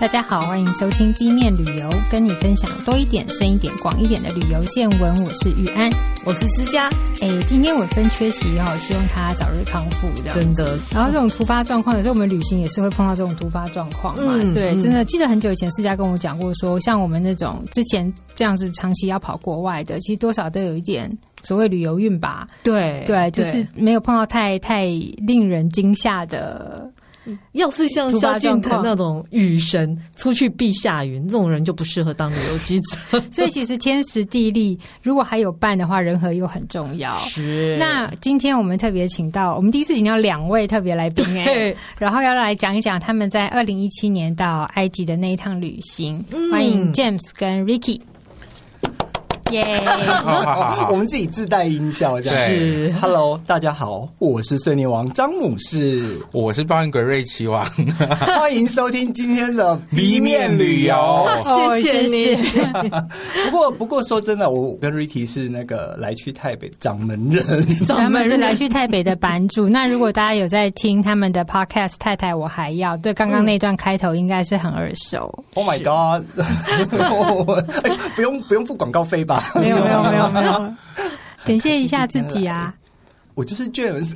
大家好，欢迎收听地面旅游，跟你分享多一点、深一点、广一点的旅游见闻。我是玉安，我是思佳。哎，今天我分缺席哦，希望他早日康复。真的。然后这种突发状况，有时候我们旅行也是会碰到这种突发状况嘛。嗯、对，真的记得很久以前思佳跟我讲过说，说像我们那种之前这样子长期要跑国外的，其实多少都有一点所谓旅游运吧。对对，就是没有碰到太太令人惊吓的。要是像萧敬腾那种雨神出去避下雨，这种人就不适合当旅游记者。所以其实天时地利，如果还有伴的话，人和又很重要。是。那今天我们特别请到，我们第一次请到两位特别来宾哎，对然后要来讲一讲他们在二零一七年到埃及的那一趟旅行。嗯、欢迎 James 跟 Ricky。耶！我们自己自带音效，这样是。Hello，大家好，我是碎念王张姆士，我是抱怨鬼瑞奇王，欢迎收听今天的 B 面旅游，谢谢你。不过，不过说真的，我跟 Ricky 是那个来去台北掌门人，掌门是来去台北的版主。那如果大家有在听他们的 Podcast，太太我还要对刚刚那段开头应该是很耳熟。Oh my god！不用不用付广告费吧？没有没有没有没有，感谢一下自己啊！我就是 James，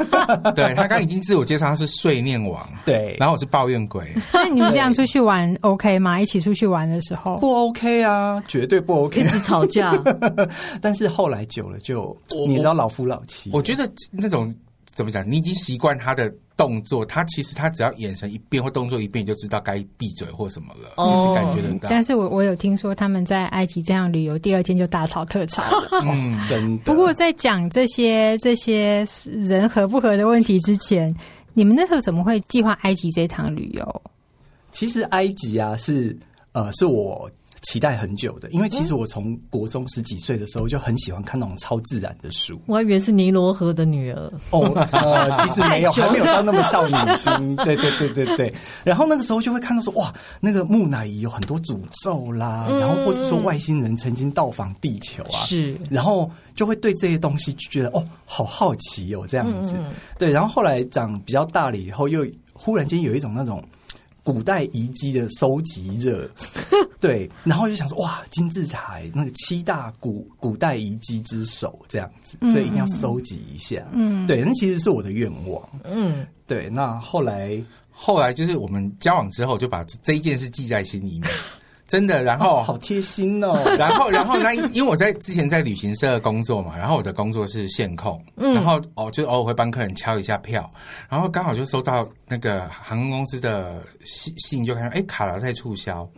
对，他刚已经自我介绍，他是碎念王，对，然后我是抱怨鬼。那你们这样出去玩 OK 吗？一起出去玩的时候不 OK 啊，绝对不 OK，一直吵架。但是后来久了就，你知道老夫老妻，我觉得那种怎么讲，你已经习惯他的。动作，他其实他只要眼神一变或动作一变，你就知道该闭嘴或什么了，其实感觉得到。但是我我有听说他们在埃及这样旅游，第二天就大吵特吵了。嗯，真的。不过在讲这些这些人合不合的问题之前，你们那时候怎么会计划埃及这趟旅游？其实埃及啊，是呃，是我。期待很久的，因为其实我从国中十几岁的时候就很喜欢看那种超自然的书。我还以为是尼罗河的女儿哦，呃，其实没有，还没有到那么少女心。对对对对对。然后那个时候就会看到说，哇，那个木乃伊有很多诅咒啦，然后或者说外星人曾经到访地球啊，是，然后就会对这些东西就觉得哦，好好奇哦，这样子。对，然后后来长比较大了以后，又忽然间有一种那种。古代遗迹的收集热，对，然后就想说哇，金字塔那个七大古古代遗迹之首这样子，所以一定要收集一下。嗯，对，那其实是我的愿望。嗯，对。那后来后来就是我们交往之后，就把这一件事记在心里面。真的，然后、哦、好贴心哦。然后，然后那因为我在之前在旅行社工作嘛，然后我的工作是线控，嗯、然后哦，就偶尔会帮客人敲一下票，然后刚好就收到那个航空公司的信信，就看哎卡达在促销，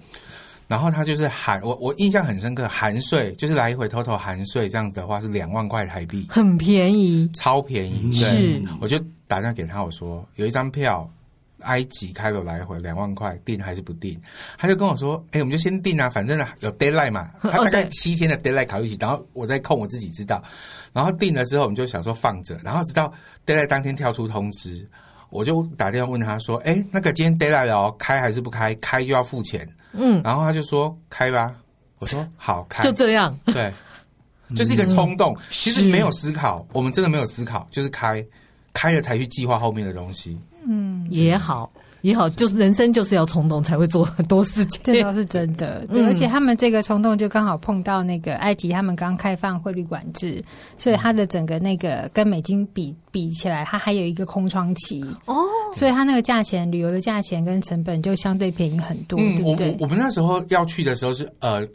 然后他就是含我我印象很深刻，含税就是来一回 total 含税这样子的话是两万块台币，很便宜，超便宜。对是，我就打电话给他，我说有一张票。埃及开罗来回两万块，定还是不定？他就跟我说：“哎、欸，我们就先定啊，反正有 deadline 嘛，他大概七天的 deadline 考一起，然后我再控我自己知道。然后定了之后，我们就想说放着，然后直到 deadline 当天跳出通知，我就打电话问他说：‘哎、欸，那个今天 deadline 哦，开还是不开？开就要付钱。’嗯，然后他就说：‘开吧。’我说：‘好，开。’就这样，对，就是一个冲动，嗯、其实没有思考，我们真的没有思考，就是开，开了才去计划后面的东西。”嗯，也好，也好，就是人生就是要冲动才会做很多事情，这倒是真的。对，嗯、而且他们这个冲动就刚好碰到那个埃及，他们刚开放汇率管制，所以它的整个那个跟美金比比起来，它还有一个空窗期哦，所以它那个价钱，旅游的价钱跟成本就相对便宜很多，嗯、对不对？我我们那时候要去的时候是呃。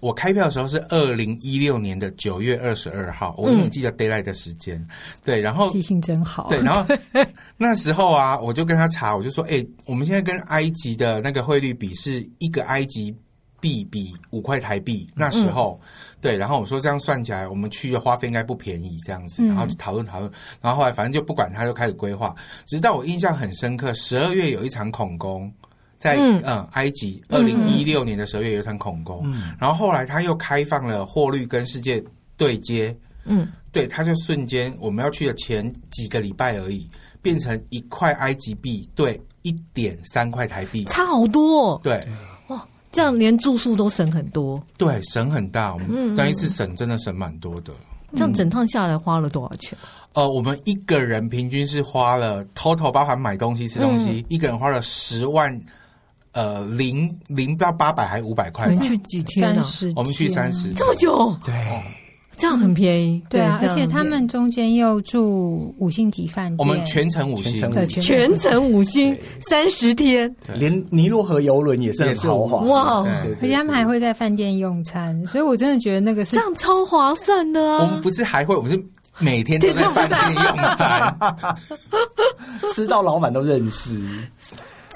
我开票的时候是二零一六年的九月二十二号，我永远记得 deadline 的时间。嗯、对，然后记性真好。对，然后 那时候啊，我就跟他查，我就说，哎、欸，我们现在跟埃及的那个汇率比是一个埃及币比五块台币。那时候，嗯、对，然后我说这样算起来，我们去的花费应该不便宜，这样子。然后就讨论讨论，然后后来反正就不管他，就开始规划。直到我印象很深刻，十二月有一场恐攻。在嗯，嗯，埃及二零一六年的十二月有一场恐攻，嗯，然后后来他又开放了汇率跟世界对接，嗯，对，他就瞬间我们要去的前几个礼拜而已，变成一块埃及币对一点三块台币，差好多，哦。对，哇，这样连住宿都省很多，对，省很大，我们那一次省真的省蛮多的，这样整趟下来花了多少钱？呃，我们一个人平均是花了 total 包含买东西吃东西，嗯、一个人花了十万。呃零零到八百还是五百块？我们去几天呢？我们去三十，这么久？对。这样很便宜，对啊，而且他们中间又住五星级饭店，我们全程五星，全程五星。三十天，连尼罗河游轮也是很豪华，哇！而且他们还会在饭店用餐，所以我真的觉得那个是这样超划算的啊！我们不是还会，我们是每天都在饭店用餐，吃到老板都认识，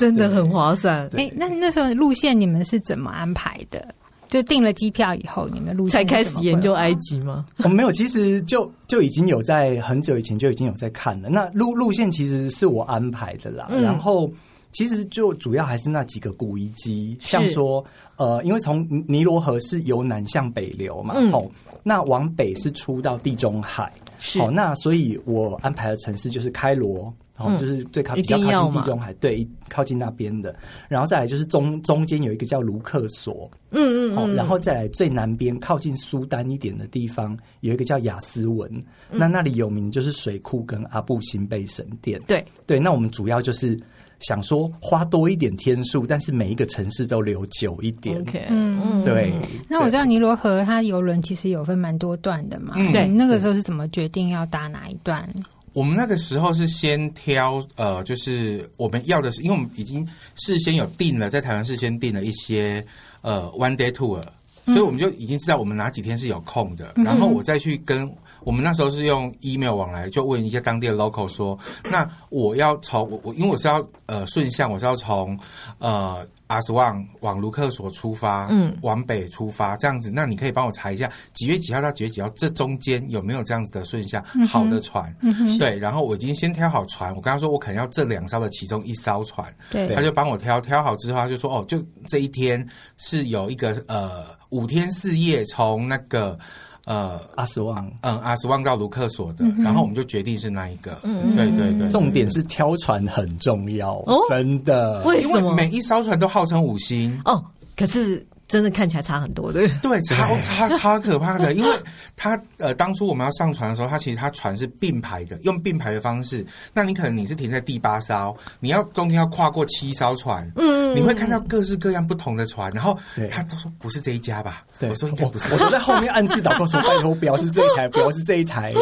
真的很划算。哎，那那时候路线你们是怎么安排的？就订了机票以后，你们路才开始研究埃及吗？我没有，其实就就已经有在很久以前就已经有在看了。那路路线其实是我安排的啦。嗯、然后其实就主要还是那几个古遗迹，像说呃，因为从尼罗河是由南向北流嘛，哦、嗯，那往北是出到地中海，是哦，那所以我安排的城市就是开罗。哦，就是最靠比较靠近地中海，对，靠近那边的。然后再来就是中中间有一个叫卢克索，嗯嗯，哦，然后再来最南边靠近苏丹一点的地方有一个叫亚斯文，嗯、那那里有名就是水库跟阿布辛贝神殿。对对，那我们主要就是想说花多一点天数，但是每一个城市都留久一点。Okay, 嗯嗯，对。那我知道尼罗河它游轮其实有分蛮多段的嘛，对，那个时候是怎么决定要搭哪一段？我们那个时候是先挑，呃，就是我们要的是，因为我们已经事先有定了，在台湾事先定了一些呃 one day tour，所以我们就已经知道我们哪几天是有空的，然后我再去跟。我们那时候是用 email 往来，就问一些当地的 local 说，那我要从我我因为我是要呃顺向，我是要从呃阿斯旺往卢克索出发，嗯，往北出发这样子，那你可以帮我查一下几月几号到几月几号这中间有没有这样子的顺向好的船，嗯哼，对，然后我已经先挑好船，我跟他说我可能要这两艘的其中一艘船，对，他就帮我挑挑好之后，他就说哦，就这一天是有一个呃五天四夜从那个。呃，阿斯旺，嗯，阿斯旺到卢克索的，然后我们就决定是那一个，嗯，对对对，重点是挑船很重要，真的，为什么？每一艘船都号称五星。哦，可是。真的看起来差很多，对对，超超超可怕的，因为他呃，当初我们要上船的时候，他其实他船是并排的，用并排的方式。那你可能你是停在第八艘，你要中间要跨过七艘船，嗯，你会看到各式各样不同的船，然后他都说不是这一家吧？对，我说应该不是，我都在后面暗自祷告说，拜托不要是这一台，不要是这一台。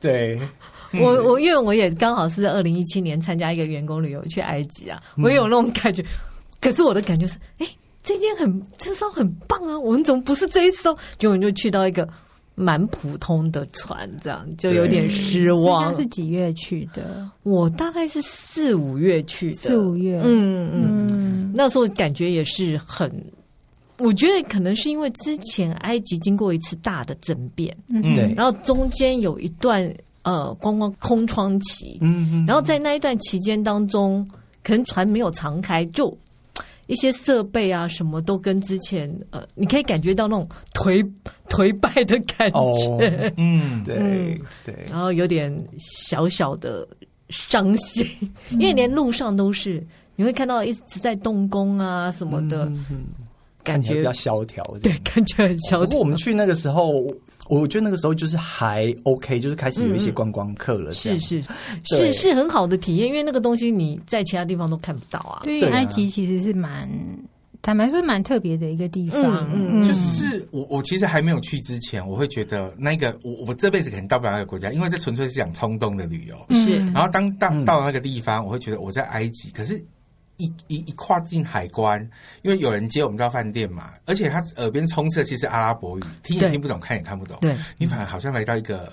对，我我因为我也刚好是在二零一七年参加一个员工旅游去埃及啊，我也有那种感觉，可是我的感觉是，哎。这间很这艘很棒啊！我们怎么不是这一艘？结果就去到一个蛮普通的船，这样就有点失望。是几月去的？我大概是四五月去的。四五月，嗯嗯，嗯那时候感觉也是很，我觉得可能是因为之前埃及经过一次大的政变，嗯，对，然后中间有一段呃观光空窗期，嗯嗯，然后在那一段期间当中，可能船没有常开，就。一些设备啊，什么都跟之前呃，你可以感觉到那种颓 颓败的感觉。Oh, 嗯，对对。然后有点小小的伤心，嗯、因为连路上都是你会看到一直在动工啊什么的，感觉比较萧条。对，感觉很萧条。不过我们去那个时候。我觉得那个时候就是还 OK，就是开始有一些观光客了。是是是是很好的体验，因为那个东西你在其他地方都看不到啊。对，埃及其实是蛮坦白说蛮特别的一个地方。嗯，就是我我其实还没有去之前，我会觉得那个我我这辈子可能到不了那个国家，因为这纯粹是讲冲动的旅游。是，然后当到到那个地方，我会觉得我在埃及，可是。一一一跨进海关，因为有人接我们到饭店嘛，而且他耳边充斥的其实阿拉伯语，听也听不懂，看也看不懂。对，你反而好像来到一个，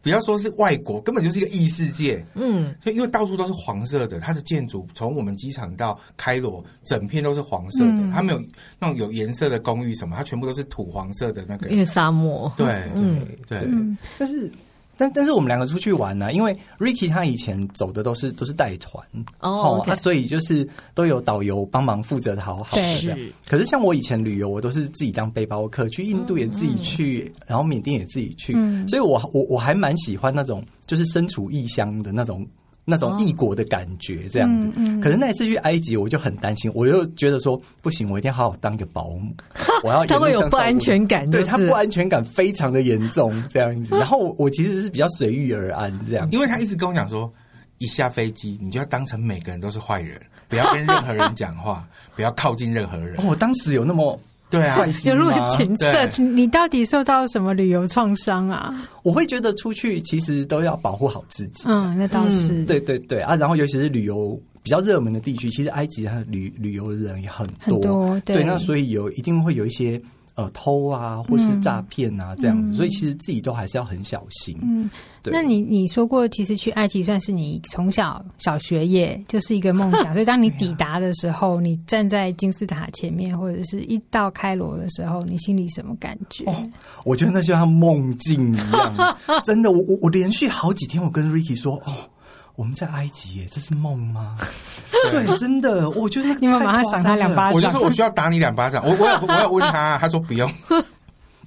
不要说是外国，根本就是一个异世界。嗯，就因为到处都是黄色的，它的建筑从我们机场到开罗，整片都是黄色的，嗯、它没有那种有颜色的公寓什么，它全部都是土黄色的那个。因为沙漠。对对、嗯、对，对嗯、但是。但但是我们两个出去玩呢、啊，因为 Ricky 他以前走的都是都是带团哦，他所以就是都有导游帮忙负责的好好的。是。可是像我以前旅游，我都是自己当背包客，去印度也自己去，嗯、然后缅甸也自己去，嗯、所以我我我还蛮喜欢那种就是身处异乡的那种。那种异国的感觉，这样子。嗯嗯、可是那一次去埃及，我就很担心，我就觉得说不行，我一定要好好当一个保姆。我要他会有不安全感，对他不安全感非常的严重，这样子。然后我其实是比较随遇而安，这样。因为他一直跟我讲说，一下飞机，你就要当成每个人都是坏人，不要跟任何人讲话，不要靠近任何人。哦，我当时有那么对啊，有那么景色？你到底受到什么旅游创伤啊？我会觉得出去其实都要保护好自己。嗯，那倒是。对对对啊，然后尤其是旅游比较热门的地区，其实埃及它旅旅游的人也很多。很多对，对，那所以有一定会有一些。呃，偷啊，或是诈骗啊，这样子，嗯，所以其实自己都还是要很小心。嗯，对。那你你说过，其实去埃及算是你从小小学业就是一个梦想，所以当你抵达的时候，你站在金字塔前面，或者是一到开罗的时候，你心里什么感觉？哦，我觉得那就像梦境一样，真的。我我我连续好几天，我跟 Ricky 说，哦。我们在埃及耶，这是梦吗？对，真的，我觉得你们马上赏他两巴掌。我就说我需要打你两巴掌。我我有我有问他，他说不用，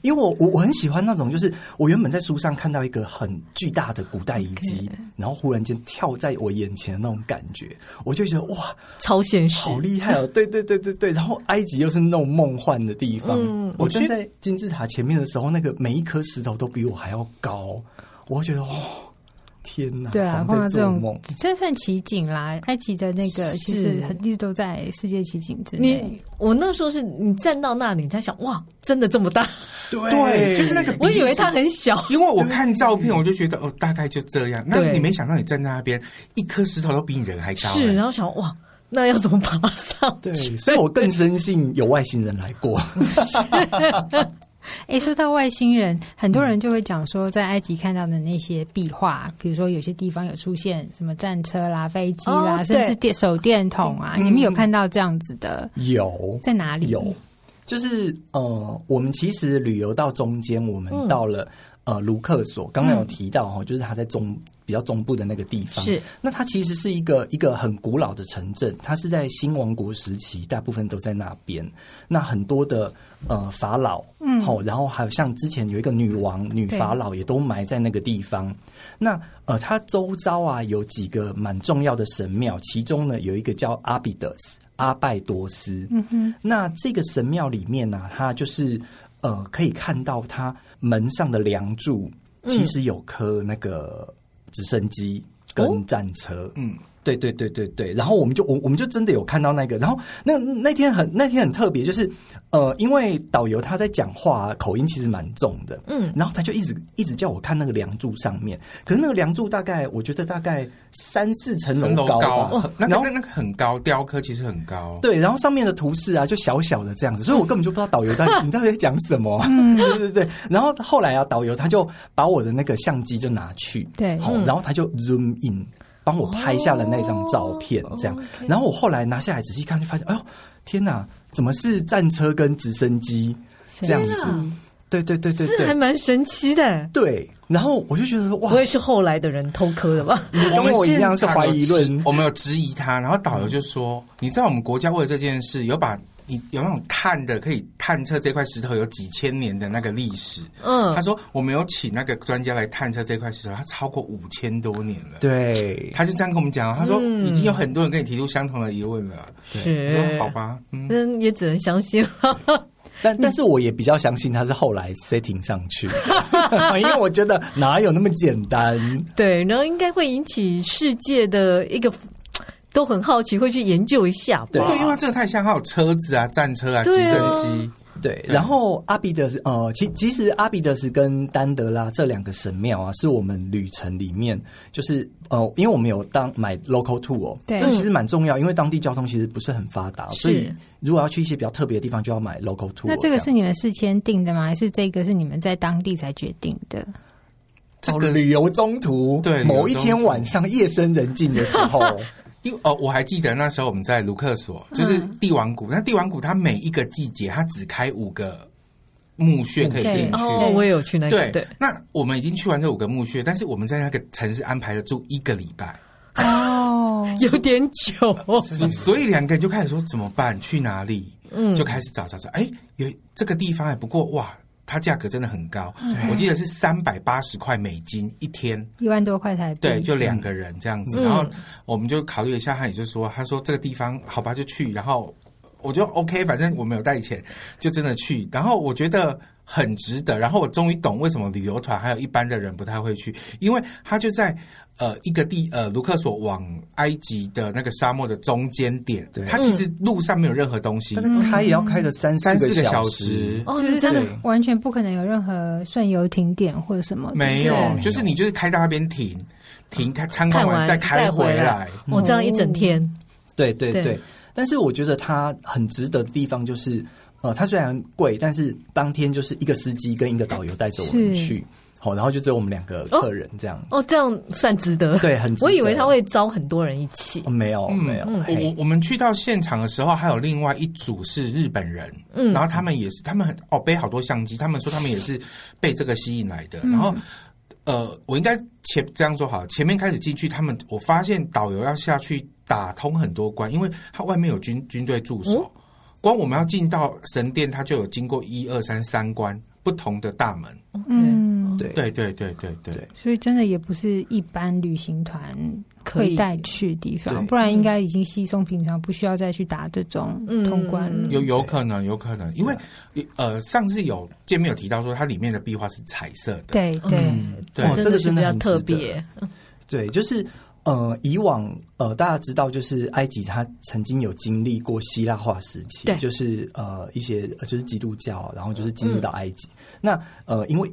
因为我我我很喜欢那种，就是我原本在书上看到一个很巨大的古代遗迹，Okay. 然后忽然间跳在我眼前的那种感觉，我就觉得哇，超现实，好厉害哦！对对对对对，然后埃及又是那种梦幻的地方。嗯，我站在金字塔前面的时候，那个每一颗石头都比我还要高，我会觉得哇。天呐！对啊，碰到这种这算奇景啦。埃及的那个其实一直都在世界奇景之内。你我那时候是你站到那里，你在想哇，真的这么大？对，就是那个。我以为它很小，因为我看照片，我就觉得哦，大概就这样。那你没想到你站在那边，一颗石头都比你人还高。是，然后想哇，那要怎么爬上？对，所以我更深信有外星人来过。哎，说到外星人，很多人就会讲说，在埃及看到的那些壁画，嗯、比如说有些地方有出现什么战车啦、飞机啦，哦、甚至电手电筒啊，嗯、你们有看到这样子的？有，在哪里？有，就是呃，我们其实旅游到中间，我们到了、嗯、呃卢克索，刚刚有提到哈，就是他在中。比较中部的那个地方，是那它其实是一个一个很古老的城镇，它是在新王国时期，大部分都在那边。那很多的呃法老，嗯，好，然后还有像之前有一个女王、女法老，也都埋在那个地方。那呃，它周遭啊有几个蛮重要的神庙，其中呢有一个叫阿比德斯阿拜多斯。嗯哼，那这个神庙里面呢、啊，它就是呃可以看到它门上的梁柱，其实有颗那个。直升机跟战车，哦、嗯。对对对对对，然后我们就我我们就真的有看到那个，然后那那天很那天很特别，就是呃，因为导游他在讲话口音其实蛮重的，嗯，然后他就一直一直叫我看那个梁柱上面，可是那个梁柱大概我觉得大概三四层楼高吧，那个那那个很高，雕刻其实很高，对，然后上面的图示啊就小小的这样子，所以我根本就不知道导游在 你到底在讲什么，嗯，对对对，然后后来啊，导游他就把我的那个相机就拿去，对，然后他就 zoom in。帮我拍下了那张照片，这样，然后我后来拿下来仔细看，就发现，哎呦，天哪，怎么是战车跟直升机这样子？对对对对对，还蛮神奇的。对，然后我就觉得，哇，不会是后来的人偷刻的吧？你跟我一样是怀疑论，我们有质疑他，然后导游就说，你知道我们国家为了这件事有把。你有那种探的，可以探测这块石头有几千年的那个历史。嗯，他说我没有请那个专家来探测这块石头，它超过五千多年了。对，他就这样跟我们讲，他说已经有很多人跟你提出相同的疑问了。嗯、对，我说好吧，嗯，也只能相信了。但但是我也比较相信他是后来 setting 上去，因为我觉得哪有那么简单？对，然后应该会引起世界的一个。都很好奇，会去研究一下。对，因为这个太像，还有车子啊、战车啊、直升机。对，然后阿比德斯，呃，其其实阿比德斯跟丹德拉这两个神庙啊，是我们旅程里面，就是呃，因为我们有当买 local tour，对，这其实蛮重要，因为当地交通其实不是很发达，所以如果要去一些比较特别的地方，就要买 local tour。那这个是你们事先定的吗？还是这个是你们在当地才决定的？这个旅游中途，对，某一天晚上夜深人静的时候。因为哦，我还记得那时候我们在卢克索，就是帝王谷。那帝王谷它每一个季节它只开五个墓穴可以进去。哦，我也有去那个。对，那我们已经去完这五个墓穴，但是我们在那个城市安排了住一个礼拜。哦，有点久。哦所以两个人就开始说怎么办？去哪里？嗯，就开始找找找。哎，有这个地方哎，不过哇。它价格真的很高，我记得是三百八十块美金一天，一万多块台币。对，就两个人这样子。然后我们就考虑一下，他也就说，他说这个地方好吧，就去。然后我就 OK，反正我没有带钱，就真的去。然后我觉得很值得。然后我终于懂为什么旅游团还有一般的人不太会去，因为他就在呃一个地呃卢克索往埃及的那个沙漠的中间点，对，他其实路上没有任何东西，嗯、开也要开个三三四个小时，哦，就是真的完全不可能有任何顺游停点或者什么，没有，就是你就是开到那边停停开参观完再开回来，我这样一整天，对对对，对。但是我觉得它很值得的地方就是。呃，它虽然贵，但是当天就是一个司机跟一个导游带着我们去，好，然后就只有我们两个客人这样。哦，这样算值得，对，很值得。我以为他会招很多人一起，哦、没有，没有。嗯、我我们去到现场的时候，还有另外一组是日本人，嗯，然后他们也是，他们很哦背好多相机，他们说他们也是被这个吸引来的。嗯、然后，呃，我应该前这样说好，前面开始进去，他们我发现导游要下去打通很多关，因为他外面有军军队驻守。嗯光我们要进到神殿，他就有经过一二三三关不同的大门。嗯，对对对对对对，所以真的也不是一般旅行团可以带去的地方，不然应该已经稀松平常，不需要再去打这种通关。嗯、有有可能，有可能，因为呃，上次有见面有提到说，它里面的壁画是彩色的。对对、嗯、对，这个真的很特别。对，就是。呃，以往呃，大家知道，就是埃及它曾经有经历过希腊化时期，对，就是呃一些就是基督教，然后就是进入到埃及。嗯、那呃，因为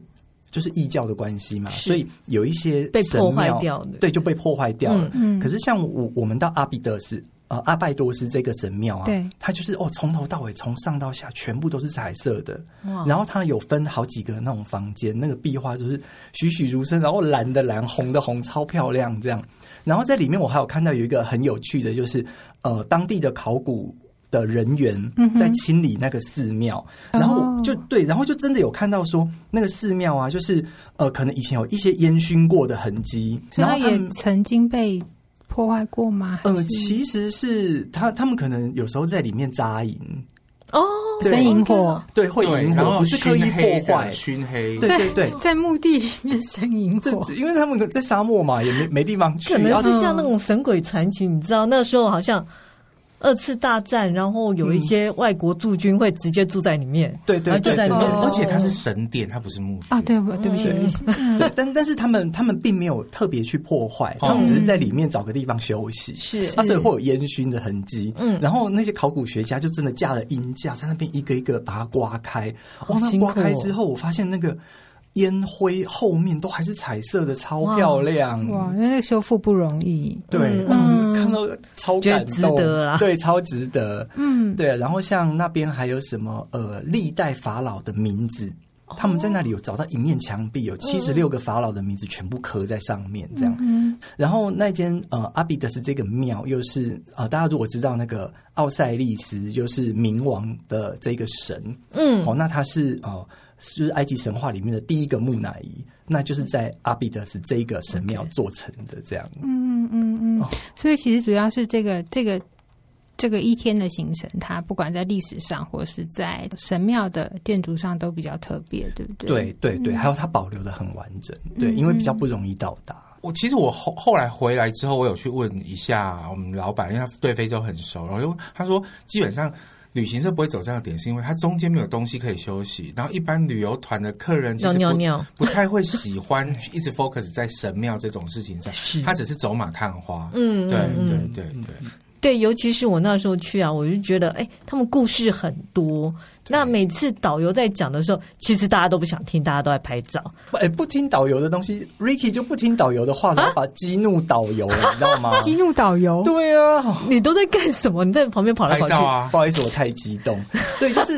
就是异教的关系嘛，所以有一些被破坏掉的，对，就被破坏掉了。嗯，可是像我我们到阿比德斯呃阿拜多斯这个神庙啊，对，它就是哦从头到尾从上到下全部都是彩色的，哇，然后它有分好几个那种房间，那个壁画就是栩栩如生，然后蓝的蓝，红的红，超漂亮这样。然后在里面，我还有看到有一个很有趣的，就是呃，当地的考古的人员在清理那个寺庙，嗯、然后就对，然后就真的有看到说那个寺庙啊，就是呃，可能以前有一些烟熏过的痕迹，然后也曾经被破坏过吗？呃，其实是他他们可能有时候在里面扎营。哦，生萤火，对，会引火，不是刻意破坏，熏黑，对对对，在墓地里面生萤火，因为他们在沙漠嘛，也没没地方去，可能是像那种神鬼传奇，你知道那时候好像。二次大战，然后有一些外国驻军会直接住在里面，对对对，而且它是神殿，它不是墓啊。对不对。不起，对，但但是他们他们并没有特别去破坏，他们只是在里面找个地方休息，是。啊，所以会有烟熏的痕迹。嗯，然后那些考古学家就真的架了鹰架在那边一个一个把它刮开，哇，那刮开之后，我发现那个。烟灰后面都还是彩色的，超漂亮哇！因为那个修复不容易，对，嗯，看到超感动，值得啊，对，超值得，嗯，对。然后像那边还有什么呃，历代法老的名字，他们在那里有找到一面墙壁，有七十六个法老的名字全部刻在上面，这样。嗯，然后那间呃阿比德斯这个庙又是呃，大家如果知道那个奥赛利斯，就是冥王的这个神，嗯，哦，那他是呃。就是埃及神话里面的第一个木乃伊，那就是在阿比德斯这一个神庙做成的，这样。嗯嗯嗯。哦、所以其实主要是这个这个这个一天的行程，它不管在历史上或是在神庙的建筑上都比较特别，对不对？对对对，还有它保留的很完整，对，因为比较不容易到达。我其实我后后来回来之后，我有去问一下我们老板，因为他对非洲很熟，然后他说基本上。旅行社不会走这样的点，是因为它中间没有东西可以休息。然后一般旅游团的客人其实不尿尿尿不太会喜欢一直 focus 在神庙这种事情上，他只是走马看花。嗯，对对对对。嗯对，尤其是我那时候去啊，我就觉得，哎，他们故事很多。那每次导游在讲的时候，其实大家都不想听，大家都在拍照。哎，不听导游的东西，Ricky 就不听导游的话，然后把激怒导游，你知道吗？激怒导游？对啊，你都在干什么？你在旁边跑来跑去啊？不好意思，我太激动。对，就是。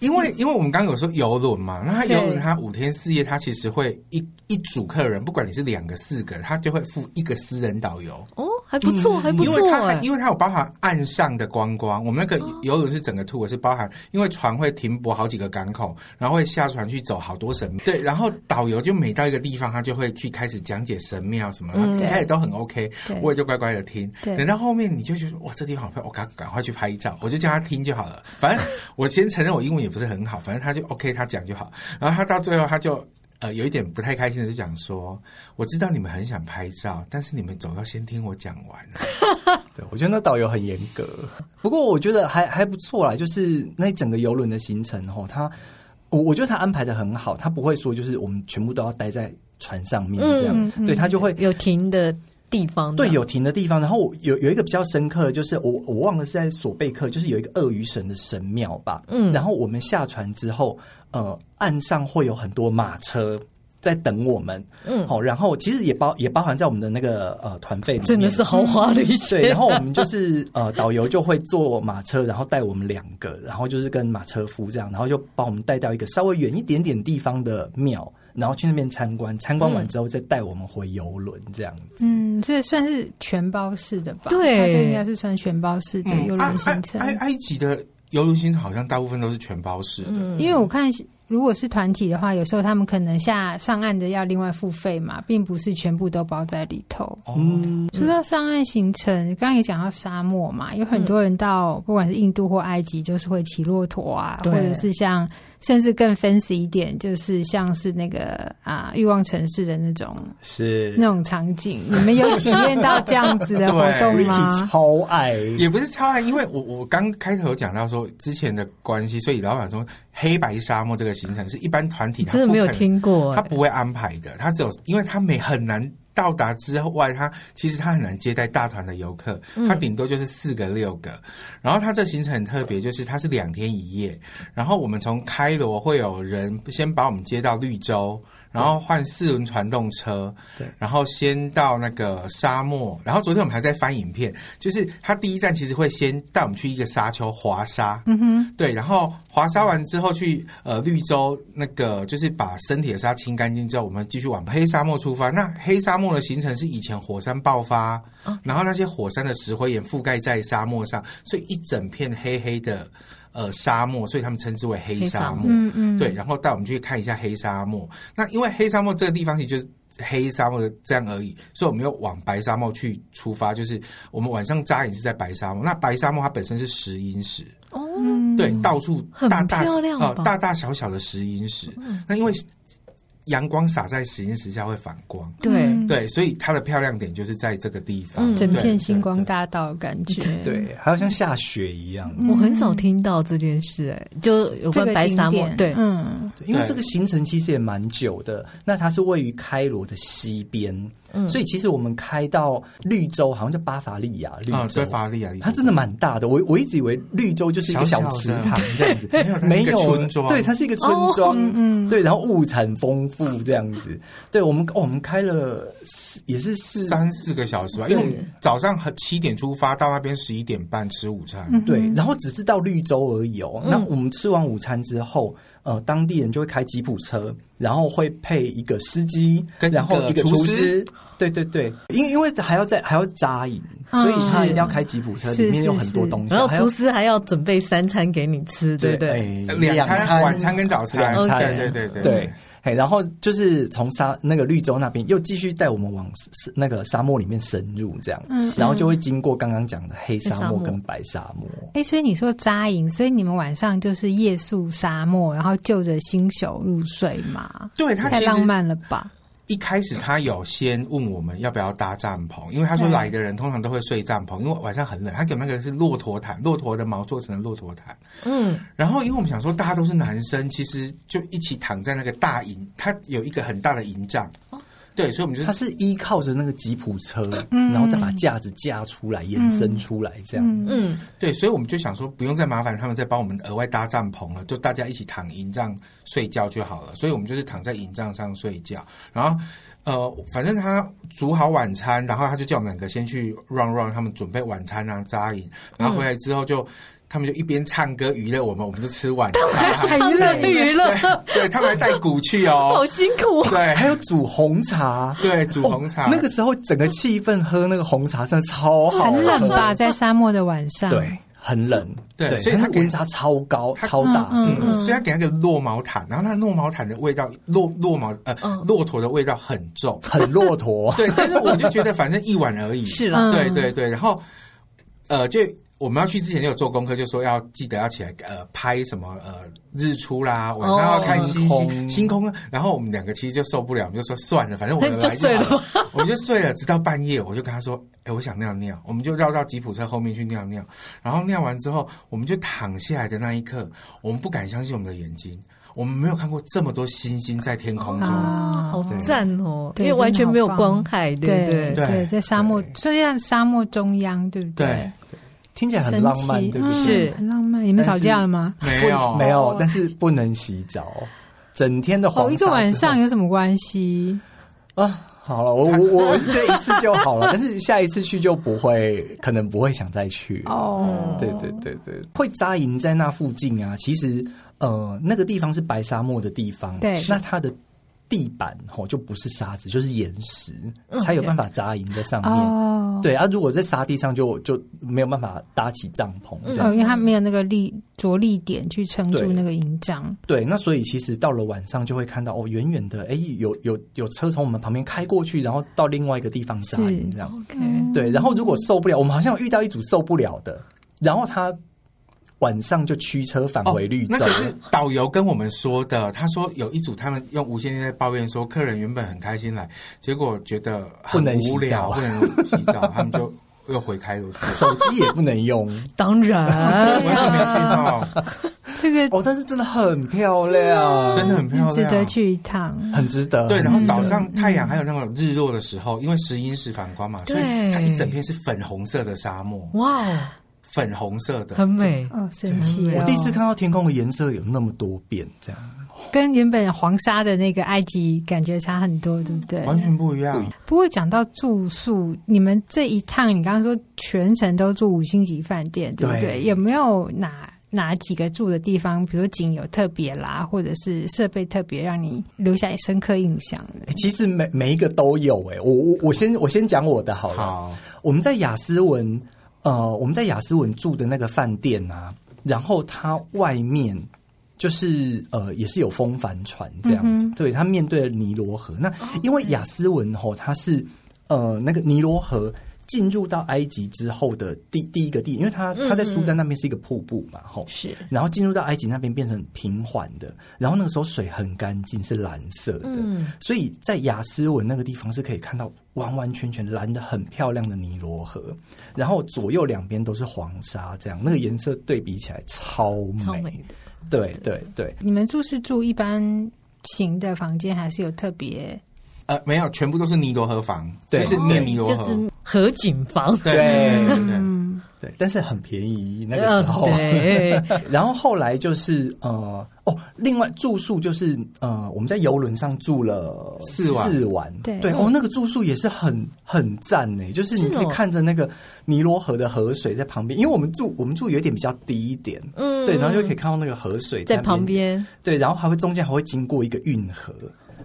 因为因为我们刚刚有说游轮嘛，那他游轮他五天四夜，他其实会一一组客人，不管你是两个四个，他就会付一个私人导游。哦，还不错，嗯、还不错。因为它因为它有包含岸上的观光，我们那个游轮是整个 tour 是包含，因为船会停泊好几个港口，然后会下船去走好多神庙。对，然后导游就每到一个地方，他就会去开始讲解神庙什么，一开始都很 OK，我也就乖乖的听。等到后面你就觉得哇，这地方好漂亮，我赶赶快去拍照，我就叫他听就好了。反正我先承认我英文也不是很好，反正他就 OK，他讲就好。然后他到最后，他就呃有一点不太开心的，就讲说：“我知道你们很想拍照，但是你们总要先听我讲完。”对，我觉得那导游很严格，不过我觉得还还不错啦。就是那整个游轮的行程哦，他我我觉得他安排的很好，他不会说就是我们全部都要待在船上面这样，嗯嗯、对他就会有停的地方，对，有停的地方。然后有有一个比较深刻的，就是我我忘了是在索贝克，就是有一个鳄鱼神的神庙吧。嗯，然后我们下船之后，呃，岸上会有很多马车。在等我们，嗯，好，然后其实也包也包含在我们的那个呃团费里面，真的是豪华的一些。对，然后我们就是呃导游就会坐马车，然后带我们两个，然后就是跟马车夫这样，然后就把我们带到一个稍微远一点点地方的庙，然后去那边参观，参观完之后再带我们回游轮这样子。嗯，所以算是全包式的吧？对，这应该是算全包式的游轮行程。埃埃及的游轮行程好像大部分都是全包式的，嗯，因为我看。如果是团体的话，有时候他们可能下上岸的要另外付费嘛，并不是全部都包在里头。嗯，说到上岸行程，刚刚也讲到沙漠嘛，有很多人到不管是印度或埃及，就是会骑骆驼啊，或者是像。甚至更 fancy 一点，就是像是那个啊，欲望城市的那种，是那种场景。你们有体验到这样子的 活动吗？超爱，也不是超爱，因为我我刚开头讲到说之前的关系，所以老板说黑白沙漠这个行程是一般团体真的没有听过，他不会安排的，他只有因为他没很难。到达之外，他其实他很难接待大团的游客，他顶多就是四个六个。然后他这行程很特别，就是他是两天一夜。然后我们从开罗会有人先把我们接到绿洲。然后换四轮传动车，对，然后先到那个沙漠，然后昨天我们还在翻影片，就是他第一站其实会先带我们去一个沙丘滑沙，嗯哼，对，然后滑沙完之后去呃绿洲那个就是把身体的沙清干净之后，我们继续往黑沙漠出发。那黑沙漠的行程是以前火山爆发，然后那些火山的石灰岩覆盖在沙漠上，所以一整片黑黑的。呃，沙漠，所以他们称之为黑沙漠。嗯嗯，对，然后带我们去看一下黑沙漠。那因为黑沙漠这个地方其实就是黑沙漠的这样而已，所以我们要往白沙漠去出发。就是我们晚上扎营是在白沙漠。那白沙漠它本身是石英石哦，对，到处大大呃大大小小的石英石。嗯、那因为。阳光洒在实验室下会反光，对。对，所以它的漂亮点就是在这个地方，嗯、整片星光大道的感觉，对，对，还有像下雪一样。我很少听到这件事，哎，就有关白沙漠，对，嗯，因为这个行程其实也蛮久的，那它是位于开罗的西边。嗯，所以其实我们开到绿洲，好像叫巴伐利亚绿洲，巴伐利亚，它真的蛮大的。我我一直以为绿洲就是一个小池塘这样子，小小没有村庄，对，它是一个村庄，嗯，对，然后物产丰富这样子。对我们，哦，我们开了也是四三四个小时吧，因为早上七点出发，到那边十一点半吃午餐，对，然后只是到绿洲而已哦。那我们吃完午餐之后。呃，当地人就会开吉普车，然后会配一个司机，跟然后一个厨师，对对对，因因为还要在还要扎营，所以他一定要开吉普车，里面有很多东西，然后厨师还要准备三餐给你吃，对不对？两餐，晚餐跟早餐，对对对对。对。然后就是从沙那个绿洲那边又继续带我们往那个沙漠里面深入，这样，嗯、然后就会经过刚刚讲的黑沙漠跟白沙漠。哎，所以你说扎营，所以你们晚上就是夜宿沙漠，然后就着星宿入睡嘛？对，它太浪漫了吧？一开始他有先问我们要不要搭帐篷，因为他说来的人通常都会睡帐篷，因为晚上很冷。他给那个是骆驼毯，骆驼的毛做成的骆驼毯。嗯，然后因为我们想说大家都是男生，其实就一起躺在那个大营，他有一个很大的营帐。对，所以我们就他是依靠着那个吉普车，嗯、然后再把架子架出来，延伸出来这样。嗯，对，所以我们就想说，不用再麻烦他们再帮我们额外搭帐篷了，就大家一起躺营帐睡觉就好了。所以我们就是躺在营帐上睡觉，然后呃，反正他煮好晚餐，然后他就叫我们两个先去 run run，他们准备晚餐啊，扎营，然后回来之后就。他们就一边唱歌娱乐我们，我们就吃晚餐，还娱乐娱乐。对，他们还带鼓去哦，好辛苦。对，还有煮红茶，对，煮红茶。那个时候整个气氛，喝那个红茶真的超好。很冷吧，在沙漠的晚上。对，很冷。对，所以它温差超高，超大。嗯，所以他给那个落毛毯，然后那落毛毯的味道，落落毛呃，骆驼的味道很重，很骆驼。对，但是我就觉得反正一碗而已。是了。对对对，然后呃就。我们要去之前就有做功课，就说要记得要起来呃拍什么呃日出啦，晚上要看星星星空。然后我们两个其实就受不了，我们就说 算了，反正我们来就睡了，我们就睡了，直到半夜，我就跟他说，哎，我想尿尿，我们就绕到吉普车后面去尿尿。然后尿完之后，我们就躺下来的那一刻，我们不敢相信我们的眼睛。我们没有看过这么多星星在天空中，啊、好赞哦！因为完全没有光害，对不对？对，对在沙漠，虽然沙漠中央，对不对？对，听起来很浪漫，对不对？是很浪漫。你们吵架了吗？没有，没有，但是不能洗澡，整天的黄沙。哦，一个晚上有什么关系啊？好了，我我我觉得一次就好了，但是下一次去就不会，可能不会想再去哦。对对对对，会扎营在那附近啊。其实呃，那个地方是白沙漠的地方，对，那它的。地板吼就不是沙子，就是岩石，才有办法扎营在上面。哦，对啊，如果在沙地上就就没有办法搭起帐篷这样，哦，因为它没有那个力着力点去撑住那个营帐。对，那所以其实到了晚上就会看到哦，远远的哎，有有有车从我们旁边开过去，然后到另外一个地方扎营这样。OK，对，然后如果受不了，我们好像遇到一组受不了的，然后他。晚上就驱车返回绿洲。哦，那可是导游跟我们说的。他说有一组他们用无线电在抱怨说，客人原本很开心来，结果觉得很无聊，不能洗澡，他们就又回开了，手机也不能用。当然，完全没信号。这个哦，但是真的很漂亮，真的很漂亮，值得去一趟，很值得。对，然后早上太阳还有那种日落的时候，因为石英石反光嘛，所以它一整片是粉红色的沙漠。哇哦！粉红色的，很美哦，神奇！我第一次看到天空的颜色有那么多变，这样跟原本黄沙的那个埃及感觉差很多，对不对？完全不一样。不过讲到住宿，你们这一趟，你刚刚说全程都住五星级饭店，对不对？对，有没有哪哪几个住的地方，比如说景有特别啦，或者是设备特别，让你留下深刻印象的？其实每每一个都有哎，我我我先我先讲我的好了。好，我们在雅思文。呃，我们在雅思文住的那个饭店啊，然后它外面就是呃，也是有风帆船这样子，嗯、对，它面对了尼罗河。那因为雅思文吼，它是呃那个尼罗河进入到埃及之后的第第一个地，因为它它在苏丹那边是一个瀑布嘛，吼是，然后进入到埃及那边变成平缓的，然后那个时候水很干净，是蓝色的，嗯、所以在雅斯文那个地方是可以看到。完完全全蓝的很漂亮的尼罗河，然后左右两边都是黄沙，这样那个颜色对比起来超美，超美的。对对对，你们住是住一般型的房间，还是有特别？呃，没有，全部都是尼罗河房，对，就是念尼罗河，就是河景房，对对对。对，但是很便宜那个时候。对。然后后来就是呃哦，另外住宿就是呃，我们在游轮上住了四晚。四晚。对。对哦，那个住宿也是很很赞呢，就是你可以看着那个尼罗河的河水在旁边，因为我们住我们住有点比较低一点，嗯，对，然后就可以看到那个河水在，在旁边，对，然后还会中间还会经过一个运河。